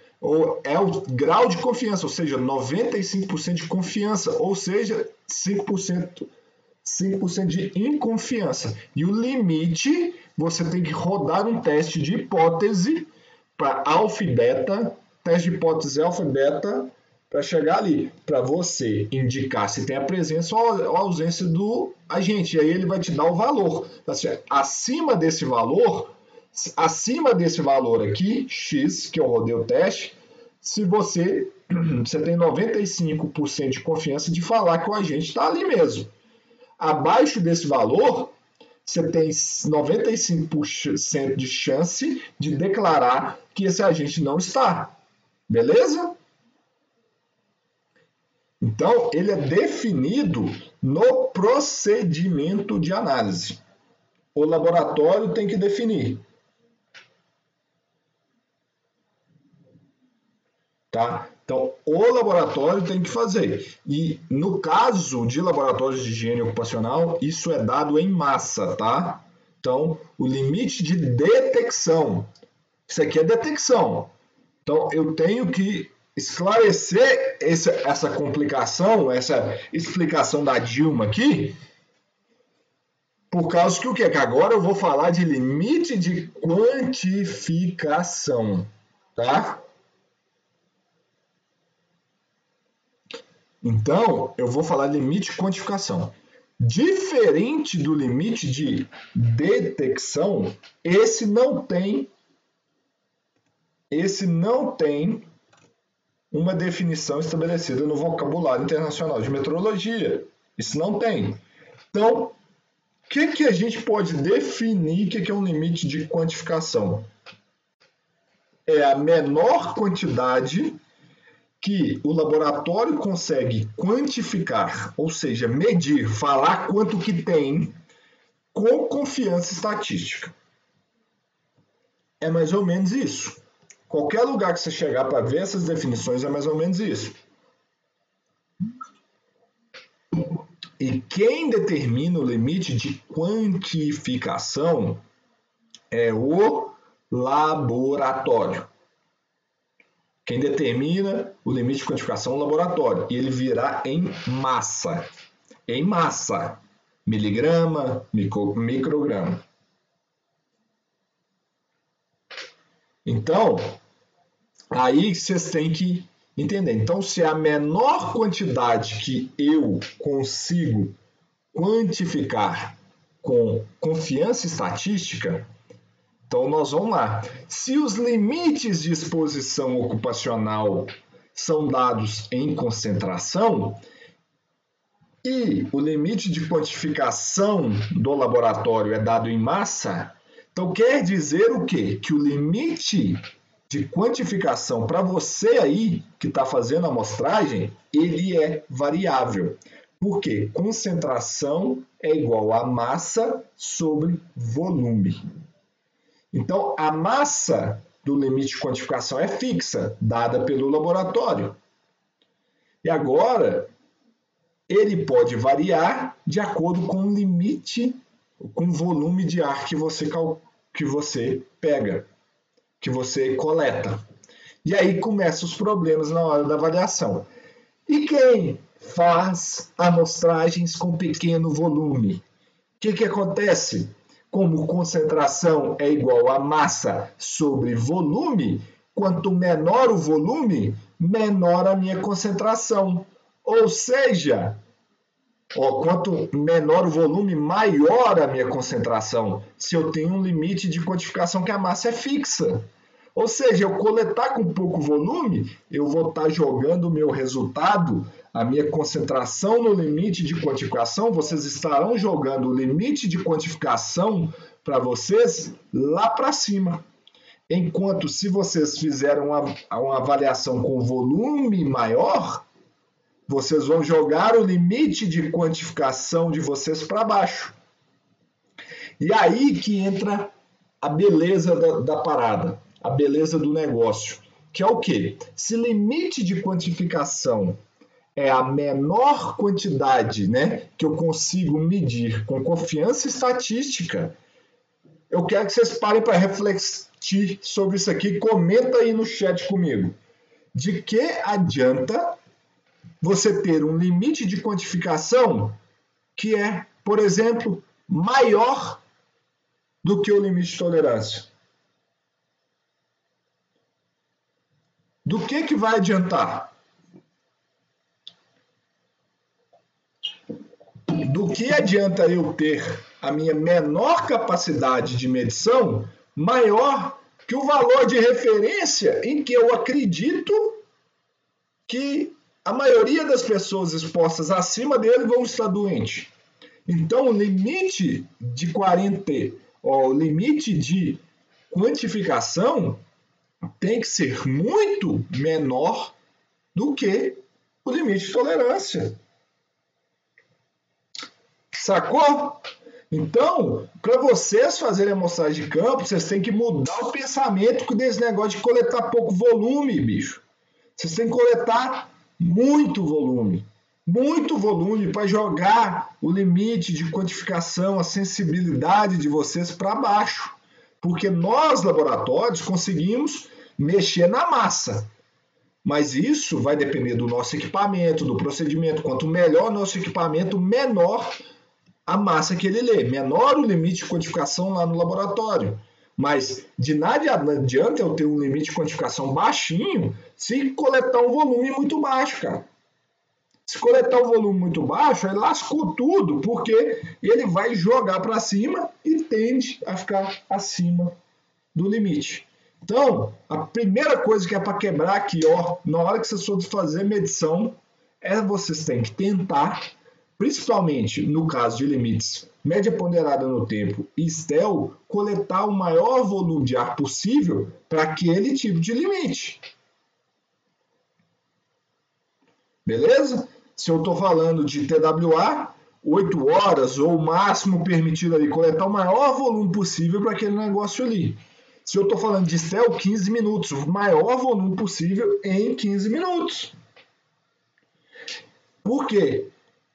é o grau de confiança, ou seja, 95% de confiança, ou seja, 5%, 5% de inconfiança. E o limite, você tem que rodar um teste de hipótese para alfa e beta, teste de hipótese alfa e beta, para chegar ali, para você indicar se tem a presença ou a ausência do agente. E aí ele vai te dar o valor. Tá Acima desse valor, acima desse valor aqui, X, que eu rodei o teste, se você, você tem 95% de confiança de falar que o agente está ali mesmo. Abaixo desse valor, você tem 95% de chance de declarar que esse agente não está. Beleza? Então, ele é definido no procedimento de análise. O laboratório tem que definir. Tá? Então, o laboratório tem que fazer. E no caso de laboratórios de higiene ocupacional, isso é dado em massa, tá? Então, o limite de detecção. Isso aqui é detecção. Então, eu tenho que esclarecer essa, essa complicação, essa explicação da Dilma aqui, por causa que o que? Que agora eu vou falar de limite de quantificação, tá? Então, eu vou falar limite de quantificação. Diferente do limite de detecção, esse não tem esse não tem uma definição estabelecida no vocabulário internacional de metrologia. Isso não tem. Então, o que, que a gente pode definir que, que é um limite de quantificação? É a menor quantidade que o laboratório consegue quantificar, ou seja, medir, falar quanto que tem com confiança estatística. É mais ou menos isso. Qualquer lugar que você chegar para ver essas definições é mais ou menos isso. E quem determina o limite de quantificação é o laboratório. Quem determina o limite de quantificação é o laboratório. E ele virá em massa. Em massa. Miligrama, micro, micrograma. Então, aí vocês têm que entender. Então, se é a menor quantidade que eu consigo quantificar com confiança estatística, então, nós vamos lá. Se os limites de exposição ocupacional são dados em concentração e o limite de quantificação do laboratório é dado em massa, então quer dizer o quê? Que o limite de quantificação para você aí que está fazendo a amostragem, ele é variável. Por quê? Concentração é igual a massa sobre volume. Então, a massa do limite de quantificação é fixa, dada pelo laboratório. E agora, ele pode variar de acordo com o limite, com o volume de ar que você, que você pega, que você coleta. E aí começam os problemas na hora da avaliação. E quem faz amostragens com pequeno volume? O que, que acontece? Como concentração é igual a massa sobre volume, quanto menor o volume, menor a minha concentração. Ou seja, ó, quanto menor o volume, maior a minha concentração. Se eu tenho um limite de quantificação que a massa é fixa. Ou seja, eu coletar com pouco volume, eu vou estar tá jogando o meu resultado, a minha concentração no limite de quantificação, vocês estarão jogando o limite de quantificação para vocês lá para cima. Enquanto se vocês fizeram uma, uma avaliação com volume maior, vocês vão jogar o limite de quantificação de vocês para baixo. E aí que entra a beleza da, da parada a beleza do negócio, que é o quê? Se limite de quantificação é a menor quantidade né, que eu consigo medir com confiança estatística, eu quero que vocês parem para refletir sobre isso aqui. Comenta aí no chat comigo. De que adianta você ter um limite de quantificação que é, por exemplo, maior do que o limite de tolerância? Do que, que vai adiantar? Do que adianta eu ter a minha menor capacidade de medição maior que o valor de referência em que eu acredito que a maioria das pessoas expostas acima dele vão estar doentes. Então, o limite de 40, ó, o limite de quantificação tem que ser muito menor do que o limite de tolerância. Sacou? Então, para vocês fazerem amostragem de campo, vocês têm que mudar o pensamento desse negócio de coletar pouco volume, bicho. Vocês têm que coletar muito volume. Muito volume para jogar o limite de quantificação, a sensibilidade de vocês para baixo. Porque nós, laboratórios, conseguimos mexer na massa. Mas isso vai depender do nosso equipamento, do procedimento. Quanto melhor o nosso equipamento, menor a massa que ele lê, menor o limite de quantificação lá no laboratório. Mas de nada adianta eu ter um limite de quantificação baixinho se coletar um volume muito baixo, cara. Se coletar um volume muito baixo, ele lascou tudo, porque ele vai jogar para cima e tende a ficar acima do limite. Então, a primeira coisa que é para quebrar aqui, ó, na hora que vocês forem fazer medição, é vocês têm que tentar, principalmente no caso de limites média ponderada no tempo e STEL, coletar o maior volume de ar possível para aquele tipo de limite. Beleza? Se eu estou falando de TWA, 8 horas ou o máximo permitido ali, coletar o maior volume possível para aquele negócio ali. Se eu estou falando de céu, 15 minutos, o maior volume possível em 15 minutos. Por quê?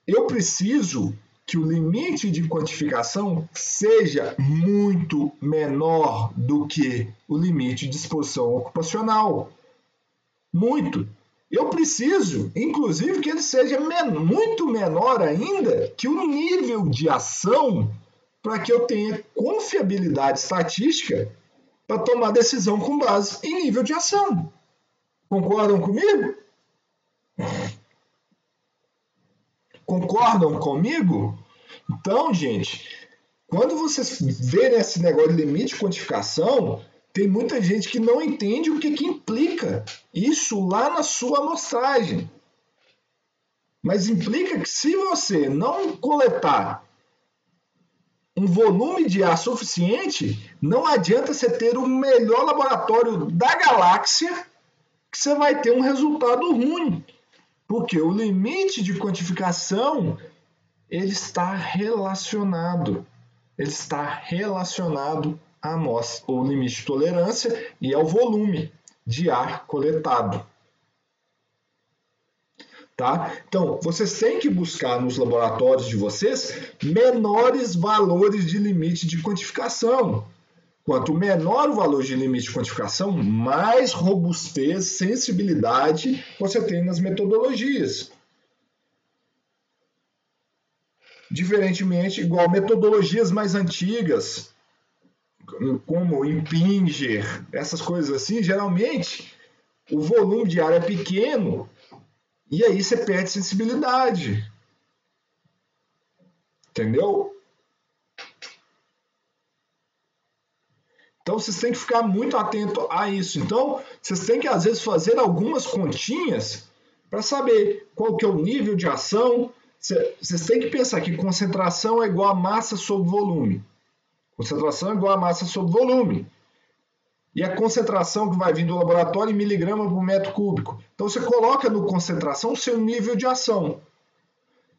Eu preciso que o limite de quantificação seja muito menor do que o limite de exposição ocupacional. Muito. Eu preciso, inclusive, que ele seja men muito menor ainda que o nível de ação para que eu tenha confiabilidade estatística para tomar decisão com base em nível de ação. Concordam comigo? Concordam comigo? Então, gente, quando vocês verem esse negócio de limite de quantificação, tem muita gente que não entende o que, que implica isso lá na sua amostragem. Mas implica que se você não coletar um volume de ar suficiente, não adianta você ter o melhor laboratório da galáxia que você vai ter um resultado ruim. Porque o limite de quantificação ele está relacionado. Ele está relacionado à amostra, o limite de tolerância e ao volume de ar coletado. Tá? Então, vocês têm que buscar nos laboratórios de vocês menores valores de limite de quantificação. Quanto menor o valor de limite de quantificação, mais robustez, sensibilidade você tem nas metodologias. Diferentemente, igual metodologias mais antigas, como Impinger, essas coisas assim, geralmente o volume de ar é pequeno e aí você perde sensibilidade. Entendeu? Então vocês têm que ficar muito atento a isso. Então vocês têm que às vezes fazer algumas continhas para saber qual que é o nível de ação. Vocês têm que pensar que concentração é igual a massa sobre volume. Concentração é igual a massa sobre volume. E a concentração que vai vir do laboratório em miligrama por metro cúbico. Então você coloca no concentração o seu nível de ação.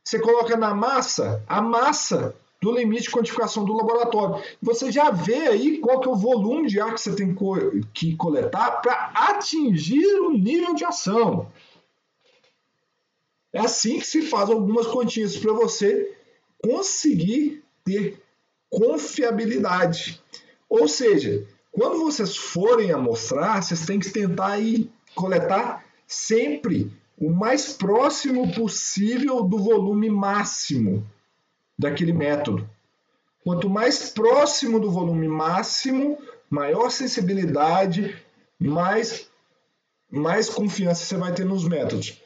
Você coloca na massa a massa do limite de quantificação do laboratório. Você já vê aí qual que é o volume de ar que você tem que coletar para atingir o nível de ação. É assim que se faz algumas continhas para você conseguir ter confiabilidade. Ou seja, quando vocês forem amostrar, vocês têm que tentar aí coletar sempre o mais próximo possível do volume máximo daquele método. Quanto mais próximo do volume máximo, maior sensibilidade, mais, mais confiança você vai ter nos métodos.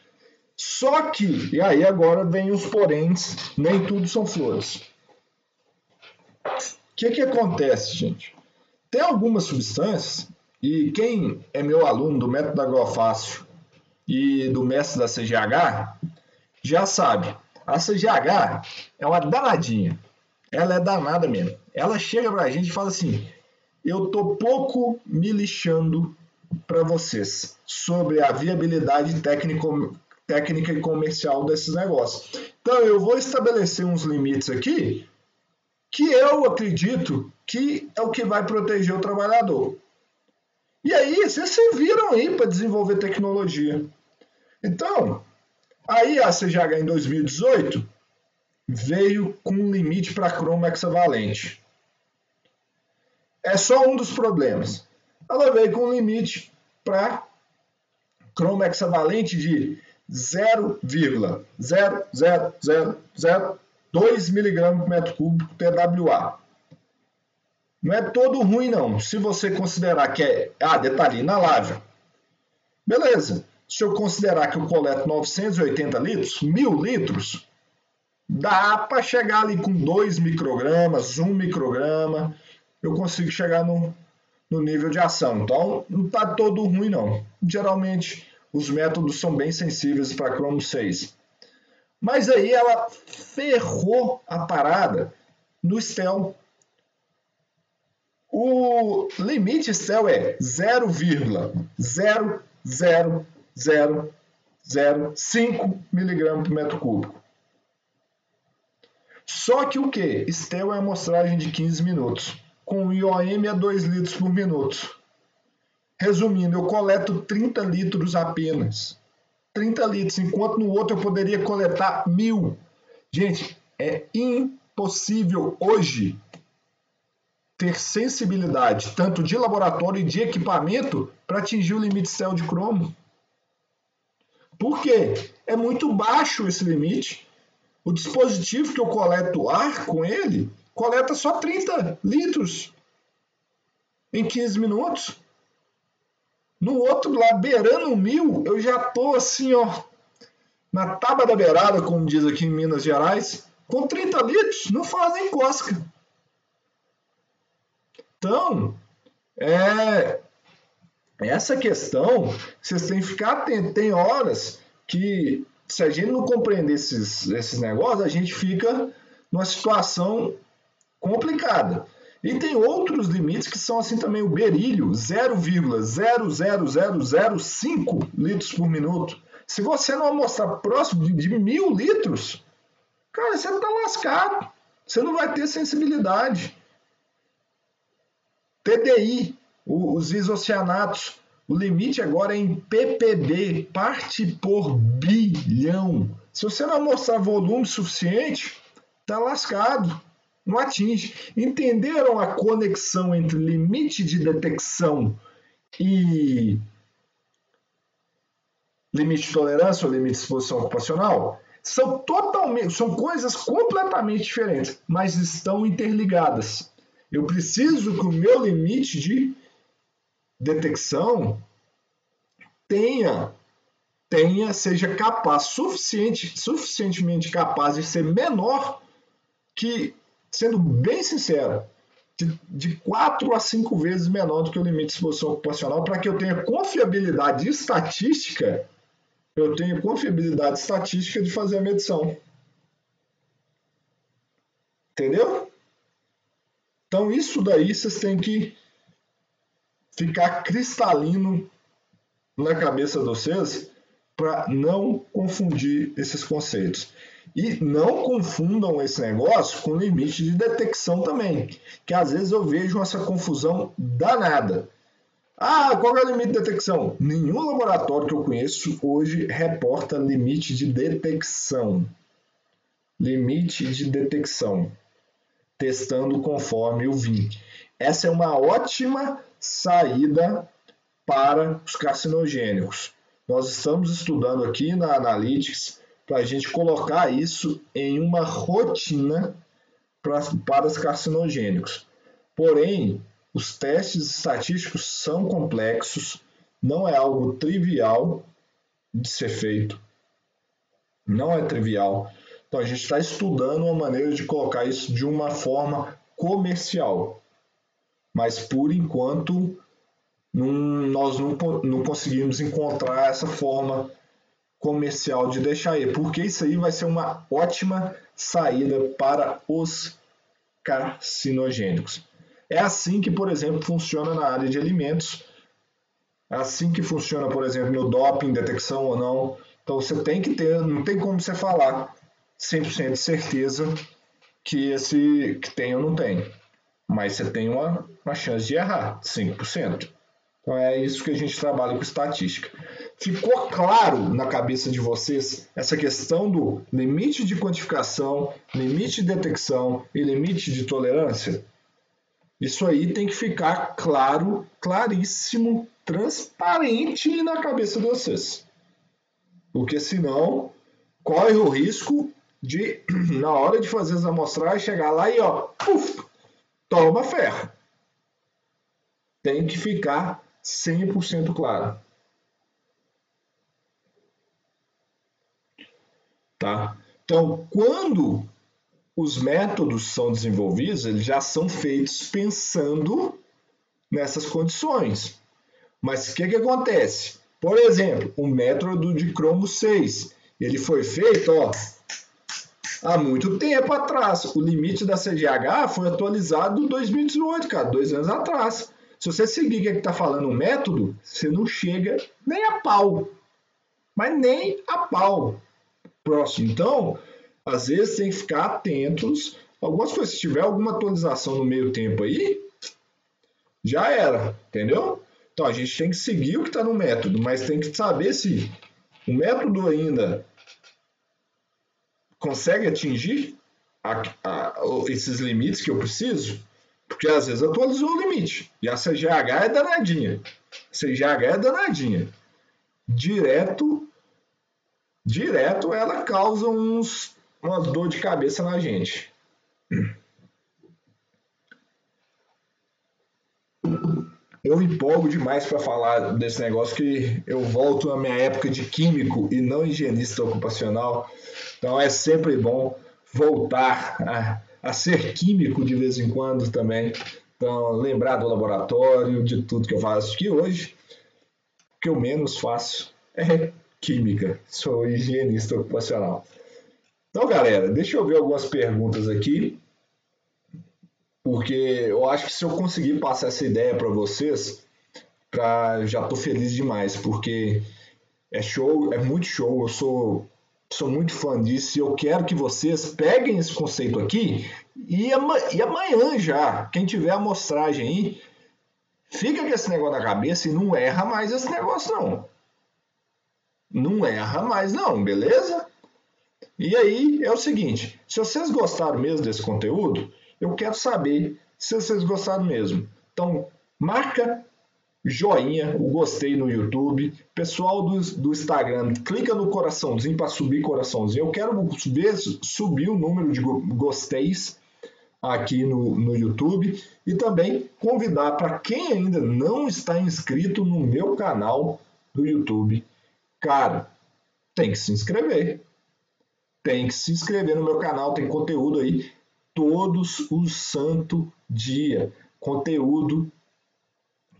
Só que, e aí agora vem os poréns, nem tudo são flores. O que, que acontece, gente? Tem algumas substâncias, e quem é meu aluno do método agrofácil e do mestre da CGH já sabe, a CGH é uma danadinha. Ela é danada mesmo. Ela chega pra gente e fala assim: eu tô pouco me lixando para vocês sobre a viabilidade técnico, técnica e comercial desses negócios. Então eu vou estabelecer uns limites aqui que eu acredito que é o que vai proteger o trabalhador. E aí, vocês se viram aí para desenvolver tecnologia. Então, Aí a CGH em 2018 veio com um limite para cromo hexavalente. É só um dos problemas. Ela veio com um limite para cromo hexavalente de 0,00002 mg por metro cúbico TWA. Não é todo ruim, não. Se você considerar que é. Ah, detalhe, inalável. Beleza se eu considerar que eu coleto 980 litros, mil litros, dá para chegar ali com 2 microgramas, 1 micrograma, eu consigo chegar no, no nível de ação. Então, não está todo ruim, não. Geralmente, os métodos são bem sensíveis para cromo 6. Mas aí ela ferrou a parada no STEL. O limite STEL é 0,00 0,05 miligramas por metro cúbico. Só que o que? Estel é amostragem de 15 minutos, com IOM a 2 litros por minuto. Resumindo, eu coleto 30 litros apenas. 30 litros, enquanto no outro eu poderia coletar mil. Gente, é impossível hoje ter sensibilidade, tanto de laboratório e de equipamento, para atingir o limite céu de cromo. Por quê? É muito baixo esse limite. O dispositivo que eu coleto ar com ele coleta só 30 litros em 15 minutos. No outro lá, beirando mil, eu já tô assim, ó, na tábua da beirada, como diz aqui em Minas Gerais, com 30 litros, não fazem cosca. Então, é, essa questão, vocês têm que ficar atentos. Tem horas que, se a gente não compreender esses, esses negócios, a gente fica numa situação complicada. E tem outros limites que são assim também. O berílio, 0,00005 litros por minuto. Se você não mostrar próximo de, de mil litros, cara, você está lascado. Você não vai ter sensibilidade. TDI, os isocianatos. O limite agora é em ppb, parte por bilhão. Se você não mostrar volume suficiente, tá lascado. Não atinge. Entenderam a conexão entre limite de detecção e limite de tolerância ou limite de exposição ocupacional? São totalmente, são coisas completamente diferentes, mas estão interligadas. Eu preciso que o meu limite de detecção tenha tenha seja capaz suficiente suficientemente capaz de ser menor que sendo bem sincero de, de 4 a 5 vezes menor do que o limite de exposição ocupacional para que eu tenha confiabilidade estatística eu tenho confiabilidade estatística de fazer a medição. Entendeu? Então, isso daí vocês têm que ficar cristalino na cabeça de vocês para não confundir esses conceitos. E não confundam esse negócio com limite de detecção também, que às vezes eu vejo essa confusão danada. Ah, qual é o limite de detecção? Nenhum laboratório que eu conheço hoje reporta limite de detecção. Limite de detecção. Testando conforme eu vim. Essa é uma ótima saída para os carcinogênicos. Nós estamos estudando aqui na Analytics para a gente colocar isso em uma rotina para, para os carcinogênicos. Porém, os testes estatísticos são complexos, não é algo trivial de ser feito. Não é trivial. Então a gente está estudando uma maneira de colocar isso de uma forma comercial. Mas por enquanto não, nós não, não conseguimos encontrar essa forma comercial de deixar aí, porque isso aí vai ser uma ótima saída para os carcinogênicos. É assim que, por exemplo, funciona na área de alimentos. É assim que funciona, por exemplo, no doping, detecção ou não. Então você tem que ter, não tem como você falar 100% de certeza que esse que tem ou não tem. Mas você tem uma, uma chance de errar, 5%. Então é isso que a gente trabalha com estatística. Ficou claro na cabeça de vocês essa questão do limite de quantificação, limite de detecção e limite de tolerância? Isso aí tem que ficar claro, claríssimo, transparente na cabeça de vocês. Porque senão corre o risco de, na hora de fazer as amostragens, chegar lá e ó, puf, toma ferro. Tem que ficar 100% claro. Tá? Então, quando os métodos são desenvolvidos, eles já são feitos pensando nessas condições. Mas o que, que acontece? Por exemplo, o método de cromo 6, ele foi feito ó, há muito tempo atrás. O limite da CGH foi atualizado em 2018, cara, dois anos atrás. Se você seguir o que é está falando o método, você não chega nem a pau. Mas nem a pau. Próximo. Então, às vezes tem que ficar atentos. Algumas coisas, se tiver alguma atualização no meio tempo aí, já era, entendeu? Então a gente tem que seguir o que está no método, mas tem que saber se o método ainda consegue atingir a, a, esses limites que eu preciso, porque às vezes atualizou o limite. E a CGH é danadinha. CGH é danadinha. Direto, direto ela causa uns uma dor de cabeça na gente. Eu empolgo demais para falar desse negócio que eu volto na minha época de químico e não higienista ocupacional. Então é sempre bom voltar a, a ser químico de vez em quando também. Então, lembrar do laboratório, de tudo que eu faço. Que hoje, o que eu menos faço é química. Sou higienista ocupacional. Então, galera, deixa eu ver algumas perguntas aqui, porque eu acho que se eu conseguir passar essa ideia para vocês, pra, já tô feliz demais, porque é show, é muito show, eu sou, sou muito fã disso e eu quero que vocês peguem esse conceito aqui e, e amanhã já, quem tiver a amostragem aí, fica com esse negócio na cabeça e não erra mais esse negócio não. Não erra mais não, beleza? E aí é o seguinte: se vocês gostaram mesmo desse conteúdo, Eu quero saber se vocês gostaram mesmo. Então, marca joinha, o gostei no YouTube. Pessoal do, do Instagram, clica no coraçãozinho para subir coraçãozinho. Eu quero ver subir o número de gosteis aqui no, no YouTube e também convidar para quem ainda não está inscrito no meu canal do YouTube, cara, tem que se inscrever. Tem que se inscrever no meu canal, tem conteúdo aí todos os santo dia. Conteúdo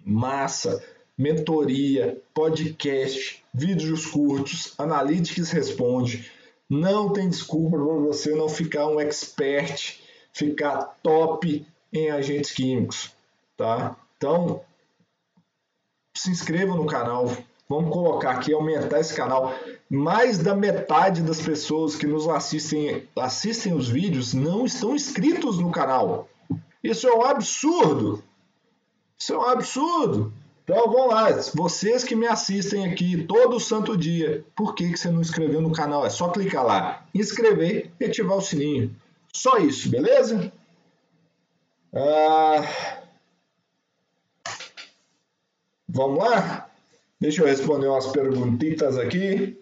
massa, mentoria, podcast, vídeos curtos, Analytics responde. Não tem desculpa para você não ficar um expert, ficar top em agentes químicos, tá? Então, se inscreva no canal. Vamos colocar aqui, aumentar esse canal. Mais da metade das pessoas que nos assistem, assistem os vídeos não estão inscritos no canal. Isso é um absurdo. Isso é um absurdo. Então vamos lá, vocês que me assistem aqui todo santo dia, por que, que você não inscreveu no canal? É só clicar lá, inscrever e ativar o sininho. Só isso, beleza? Ah... Vamos lá? Deixa eu responder umas perguntitas aqui.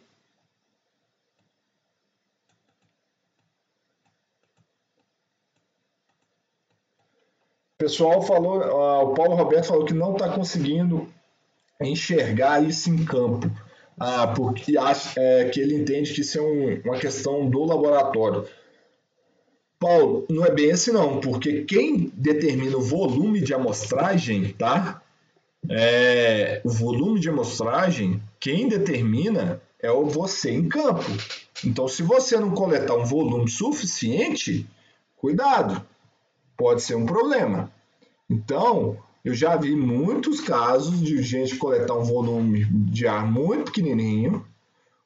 pessoal falou, o Paulo Roberto falou que não está conseguindo enxergar isso em campo, ah, porque acha, é, que ele entende que isso é um, uma questão do laboratório. Paulo, não é bem assim não, porque quem determina o volume de amostragem, tá? É, o volume de amostragem, quem determina é o você em campo. Então, se você não coletar um volume suficiente, cuidado, pode ser um problema. Então, eu já vi muitos casos de gente coletar um volume de ar muito pequenininho,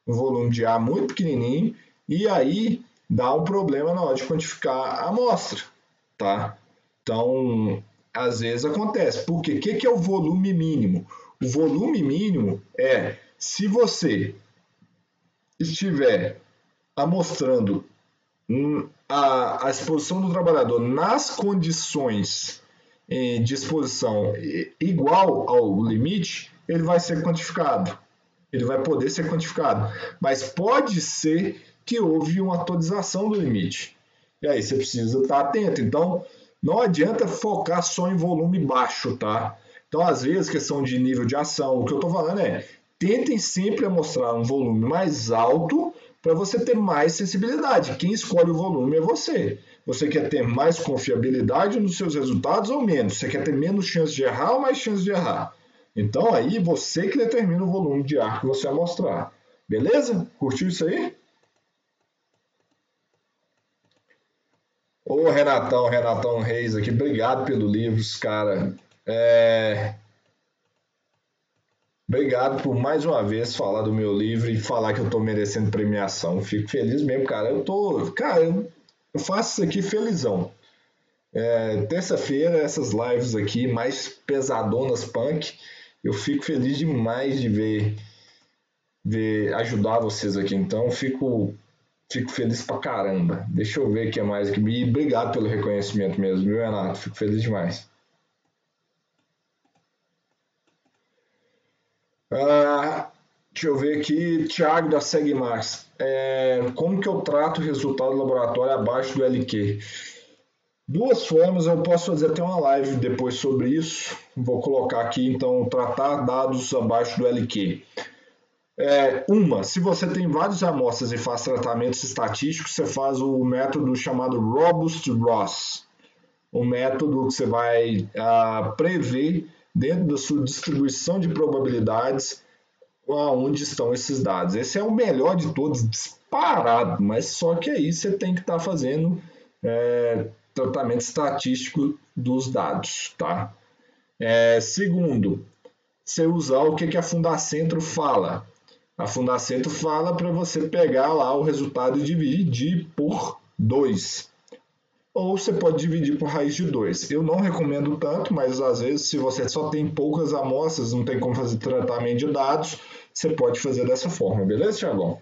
um volume de ar muito pequenininho, e aí dá um problema na hora de quantificar a amostra, tá? Então, às vezes acontece. Porque o que, que é o volume mínimo? O volume mínimo é se você estiver amostrando a, a exposição do trabalhador nas condições eh, de exposição igual ao limite, ele vai ser quantificado. Ele vai poder ser quantificado. Mas pode ser que houve uma atualização do limite. E aí você precisa estar atento. Então, não adianta focar só em volume baixo, tá? Então, às vezes, questão de nível de ação, o que eu estou falando é tentem sempre mostrar um volume mais alto para você ter mais sensibilidade. Quem escolhe o volume é você. Você quer ter mais confiabilidade nos seus resultados ou menos? Você quer ter menos chance de errar ou mais chance de errar? Então aí você que determina o volume de ar que você vai mostrar. Beleza? Curtiu isso aí? Ô Renatão, Renatão Reis aqui, obrigado pelo livro, cara. É... Obrigado por mais uma vez falar do meu livro e falar que eu estou merecendo premiação. Fico feliz mesmo, cara. Eu tô, cara, eu, faço isso aqui felizão. É, Terça-feira, essas lives aqui, mais pesadonas punk, eu fico feliz demais de ver, ver ajudar vocês aqui. Então, fico, fico feliz pra caramba. Deixa eu ver o que é mais aqui. E obrigado pelo reconhecimento mesmo, viu, Renato? Fico feliz demais. Ah, deixa eu ver aqui, Thiago da Segmax. É, como que eu trato o resultado do laboratório abaixo do LQ? Duas formas, eu posso fazer até uma live depois sobre isso. Vou colocar aqui, então, tratar dados abaixo do LQ. É, uma, se você tem várias amostras e faz tratamentos estatísticos, você faz o método chamado Robust ROS. O método que você vai uh, prever dentro da sua distribuição de probabilidades aonde estão esses dados. Esse é o melhor de todos, disparado, mas só que aí você tem que estar tá fazendo é, tratamento estatístico dos dados, tá? É, segundo, você usar o que, que a Fundacentro fala. A Fundacentro fala para você pegar lá o resultado e dividir por 2 ou você pode dividir por raiz de 2. Eu não recomendo tanto, mas às vezes, se você só tem poucas amostras, não tem como fazer tratamento de dados, você pode fazer dessa forma, beleza, Tiagão?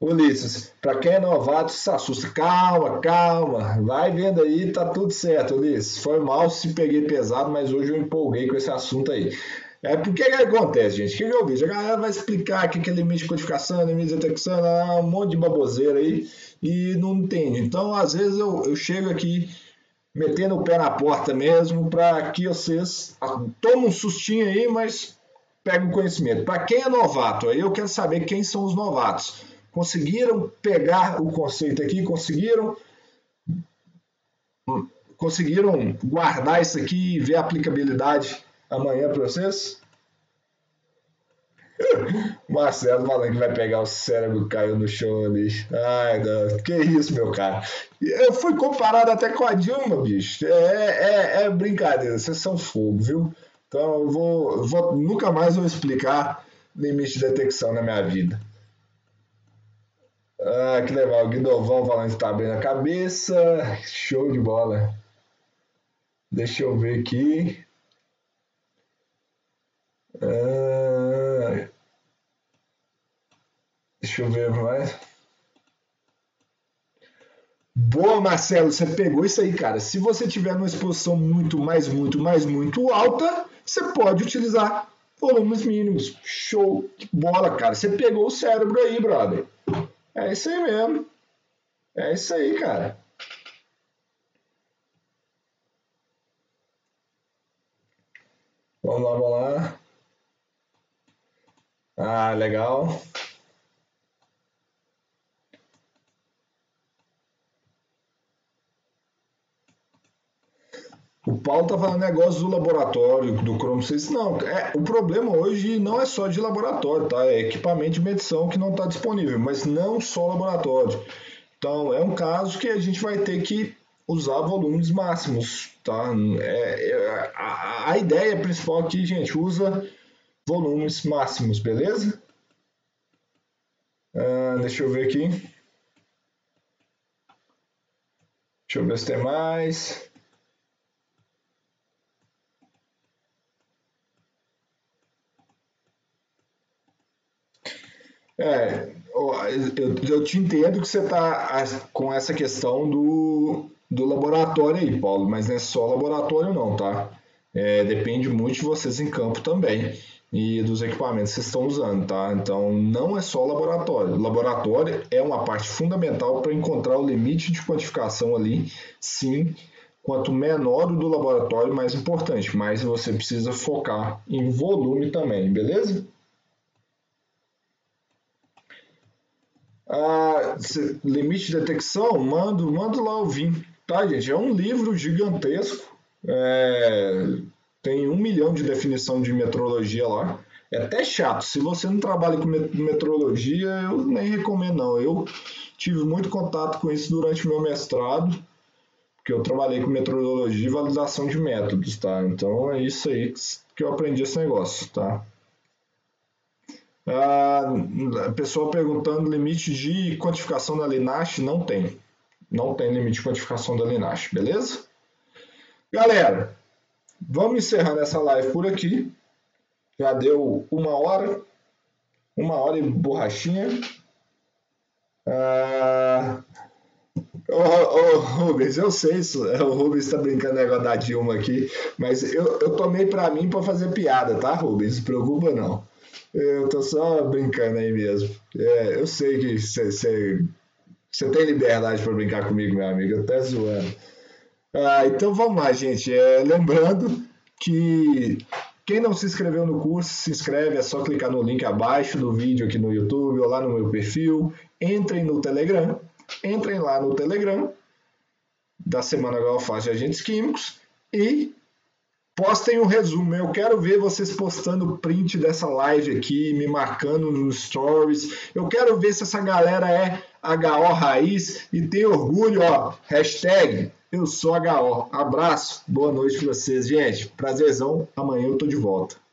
Ulisses, para quem é novato, se assusta. Calma, calma. Vai vendo aí, tá tudo certo, Ulisses. Foi mal se peguei pesado, mas hoje eu empolguei com esse assunto aí. É porque que acontece, gente? O que, que eu vejo? A galera vai explicar o que é limite de codificação, limite de detecção, um monte de baboseira aí e não entende. Então, às vezes, eu, eu chego aqui metendo o pé na porta mesmo para que vocês tomem um sustinho aí, mas peguem conhecimento. Para quem é novato, aí eu quero saber quem são os novatos. Conseguiram pegar o conceito aqui? Conseguiram? Conseguiram guardar isso aqui e ver a aplicabilidade amanhã para vocês? Marcelo falando que vai pegar o cérebro caiu no chão ali. Ai, que isso, meu cara. Eu fui comparado até com a Dilma, bicho. É, é, é brincadeira, vocês são fogo, viu? Então eu vou, vou, nunca mais vou explicar limite de detecção na minha vida. Ah, que legal. O Guidovão falando que tá abrindo a cabeça. Show de bola. Deixa eu ver aqui. Deixa eu ver mais. Boa, Marcelo, você pegou isso aí, cara. Se você tiver numa exposição muito, mais, muito, mais, muito alta, você pode utilizar volumes mínimos. Show de bola, cara. Você pegou o cérebro aí, brother. É isso aí mesmo. É isso aí, cara. Vamos lá, vamos lá. Ah, legal. O Paulo tá falando negócio do laboratório, do Chrome 6. Não, é, o problema hoje não é só de laboratório, tá? É equipamento de medição que não está disponível, mas não só laboratório. Então, é um caso que a gente vai ter que usar volumes máximos, tá? É, é, a, a ideia principal aqui, gente, usa volumes máximos, beleza? Ah, deixa eu ver aqui. Deixa eu ver se tem mais. É, eu, eu te entendo que você está com essa questão do, do laboratório aí, Paulo, mas não é só laboratório não, tá? É, depende muito de vocês em campo também e dos equipamentos que vocês estão usando, tá? Então não é só laboratório. Laboratório é uma parte fundamental para encontrar o limite de quantificação ali, sim. Quanto menor o do laboratório, mais importante, mas você precisa focar em volume também, beleza? Ah, limite de detecção, mando, mando lá o VIM, tá, gente? É um livro gigantesco, é, tem um milhão de definição de metrologia lá. É até chato. Se você não trabalha com metrologia, eu nem recomendo, não. Eu tive muito contato com isso durante o meu mestrado, porque eu trabalhei com metrologia e validação de métodos, tá? Então é isso aí que eu aprendi esse negócio, tá? Ah, a pessoa perguntando limite de quantificação da Linache, não tem. Não tem limite de quantificação da Linache, beleza? Galera, vamos encerrando essa live por aqui. Já deu uma hora, uma hora e borrachinha. Ah, Rubens, eu sei isso. O Rubens está brincando negócio da Dilma aqui, mas eu, eu tomei para mim para fazer piada, tá, Rubens? Não se preocupa não. Eu tô só brincando aí mesmo. É, eu sei que você tem liberdade para brincar comigo, meu amigo, até zoando. Ah, então vamos lá, gente. É, lembrando que quem não se inscreveu no curso, se inscreve, é só clicar no link abaixo do vídeo aqui no YouTube ou lá no meu perfil. Entrem no Telegram, entrem lá no Telegram da Semana Galfaz de Agentes Químicos e Postem um resumo. Eu quero ver vocês postando print dessa live aqui, me marcando nos stories. Eu quero ver se essa galera é HO raiz e tem orgulho, ó. Hashtag eu sou HO. Abraço, boa noite pra vocês, gente. Prazerzão. Amanhã eu tô de volta.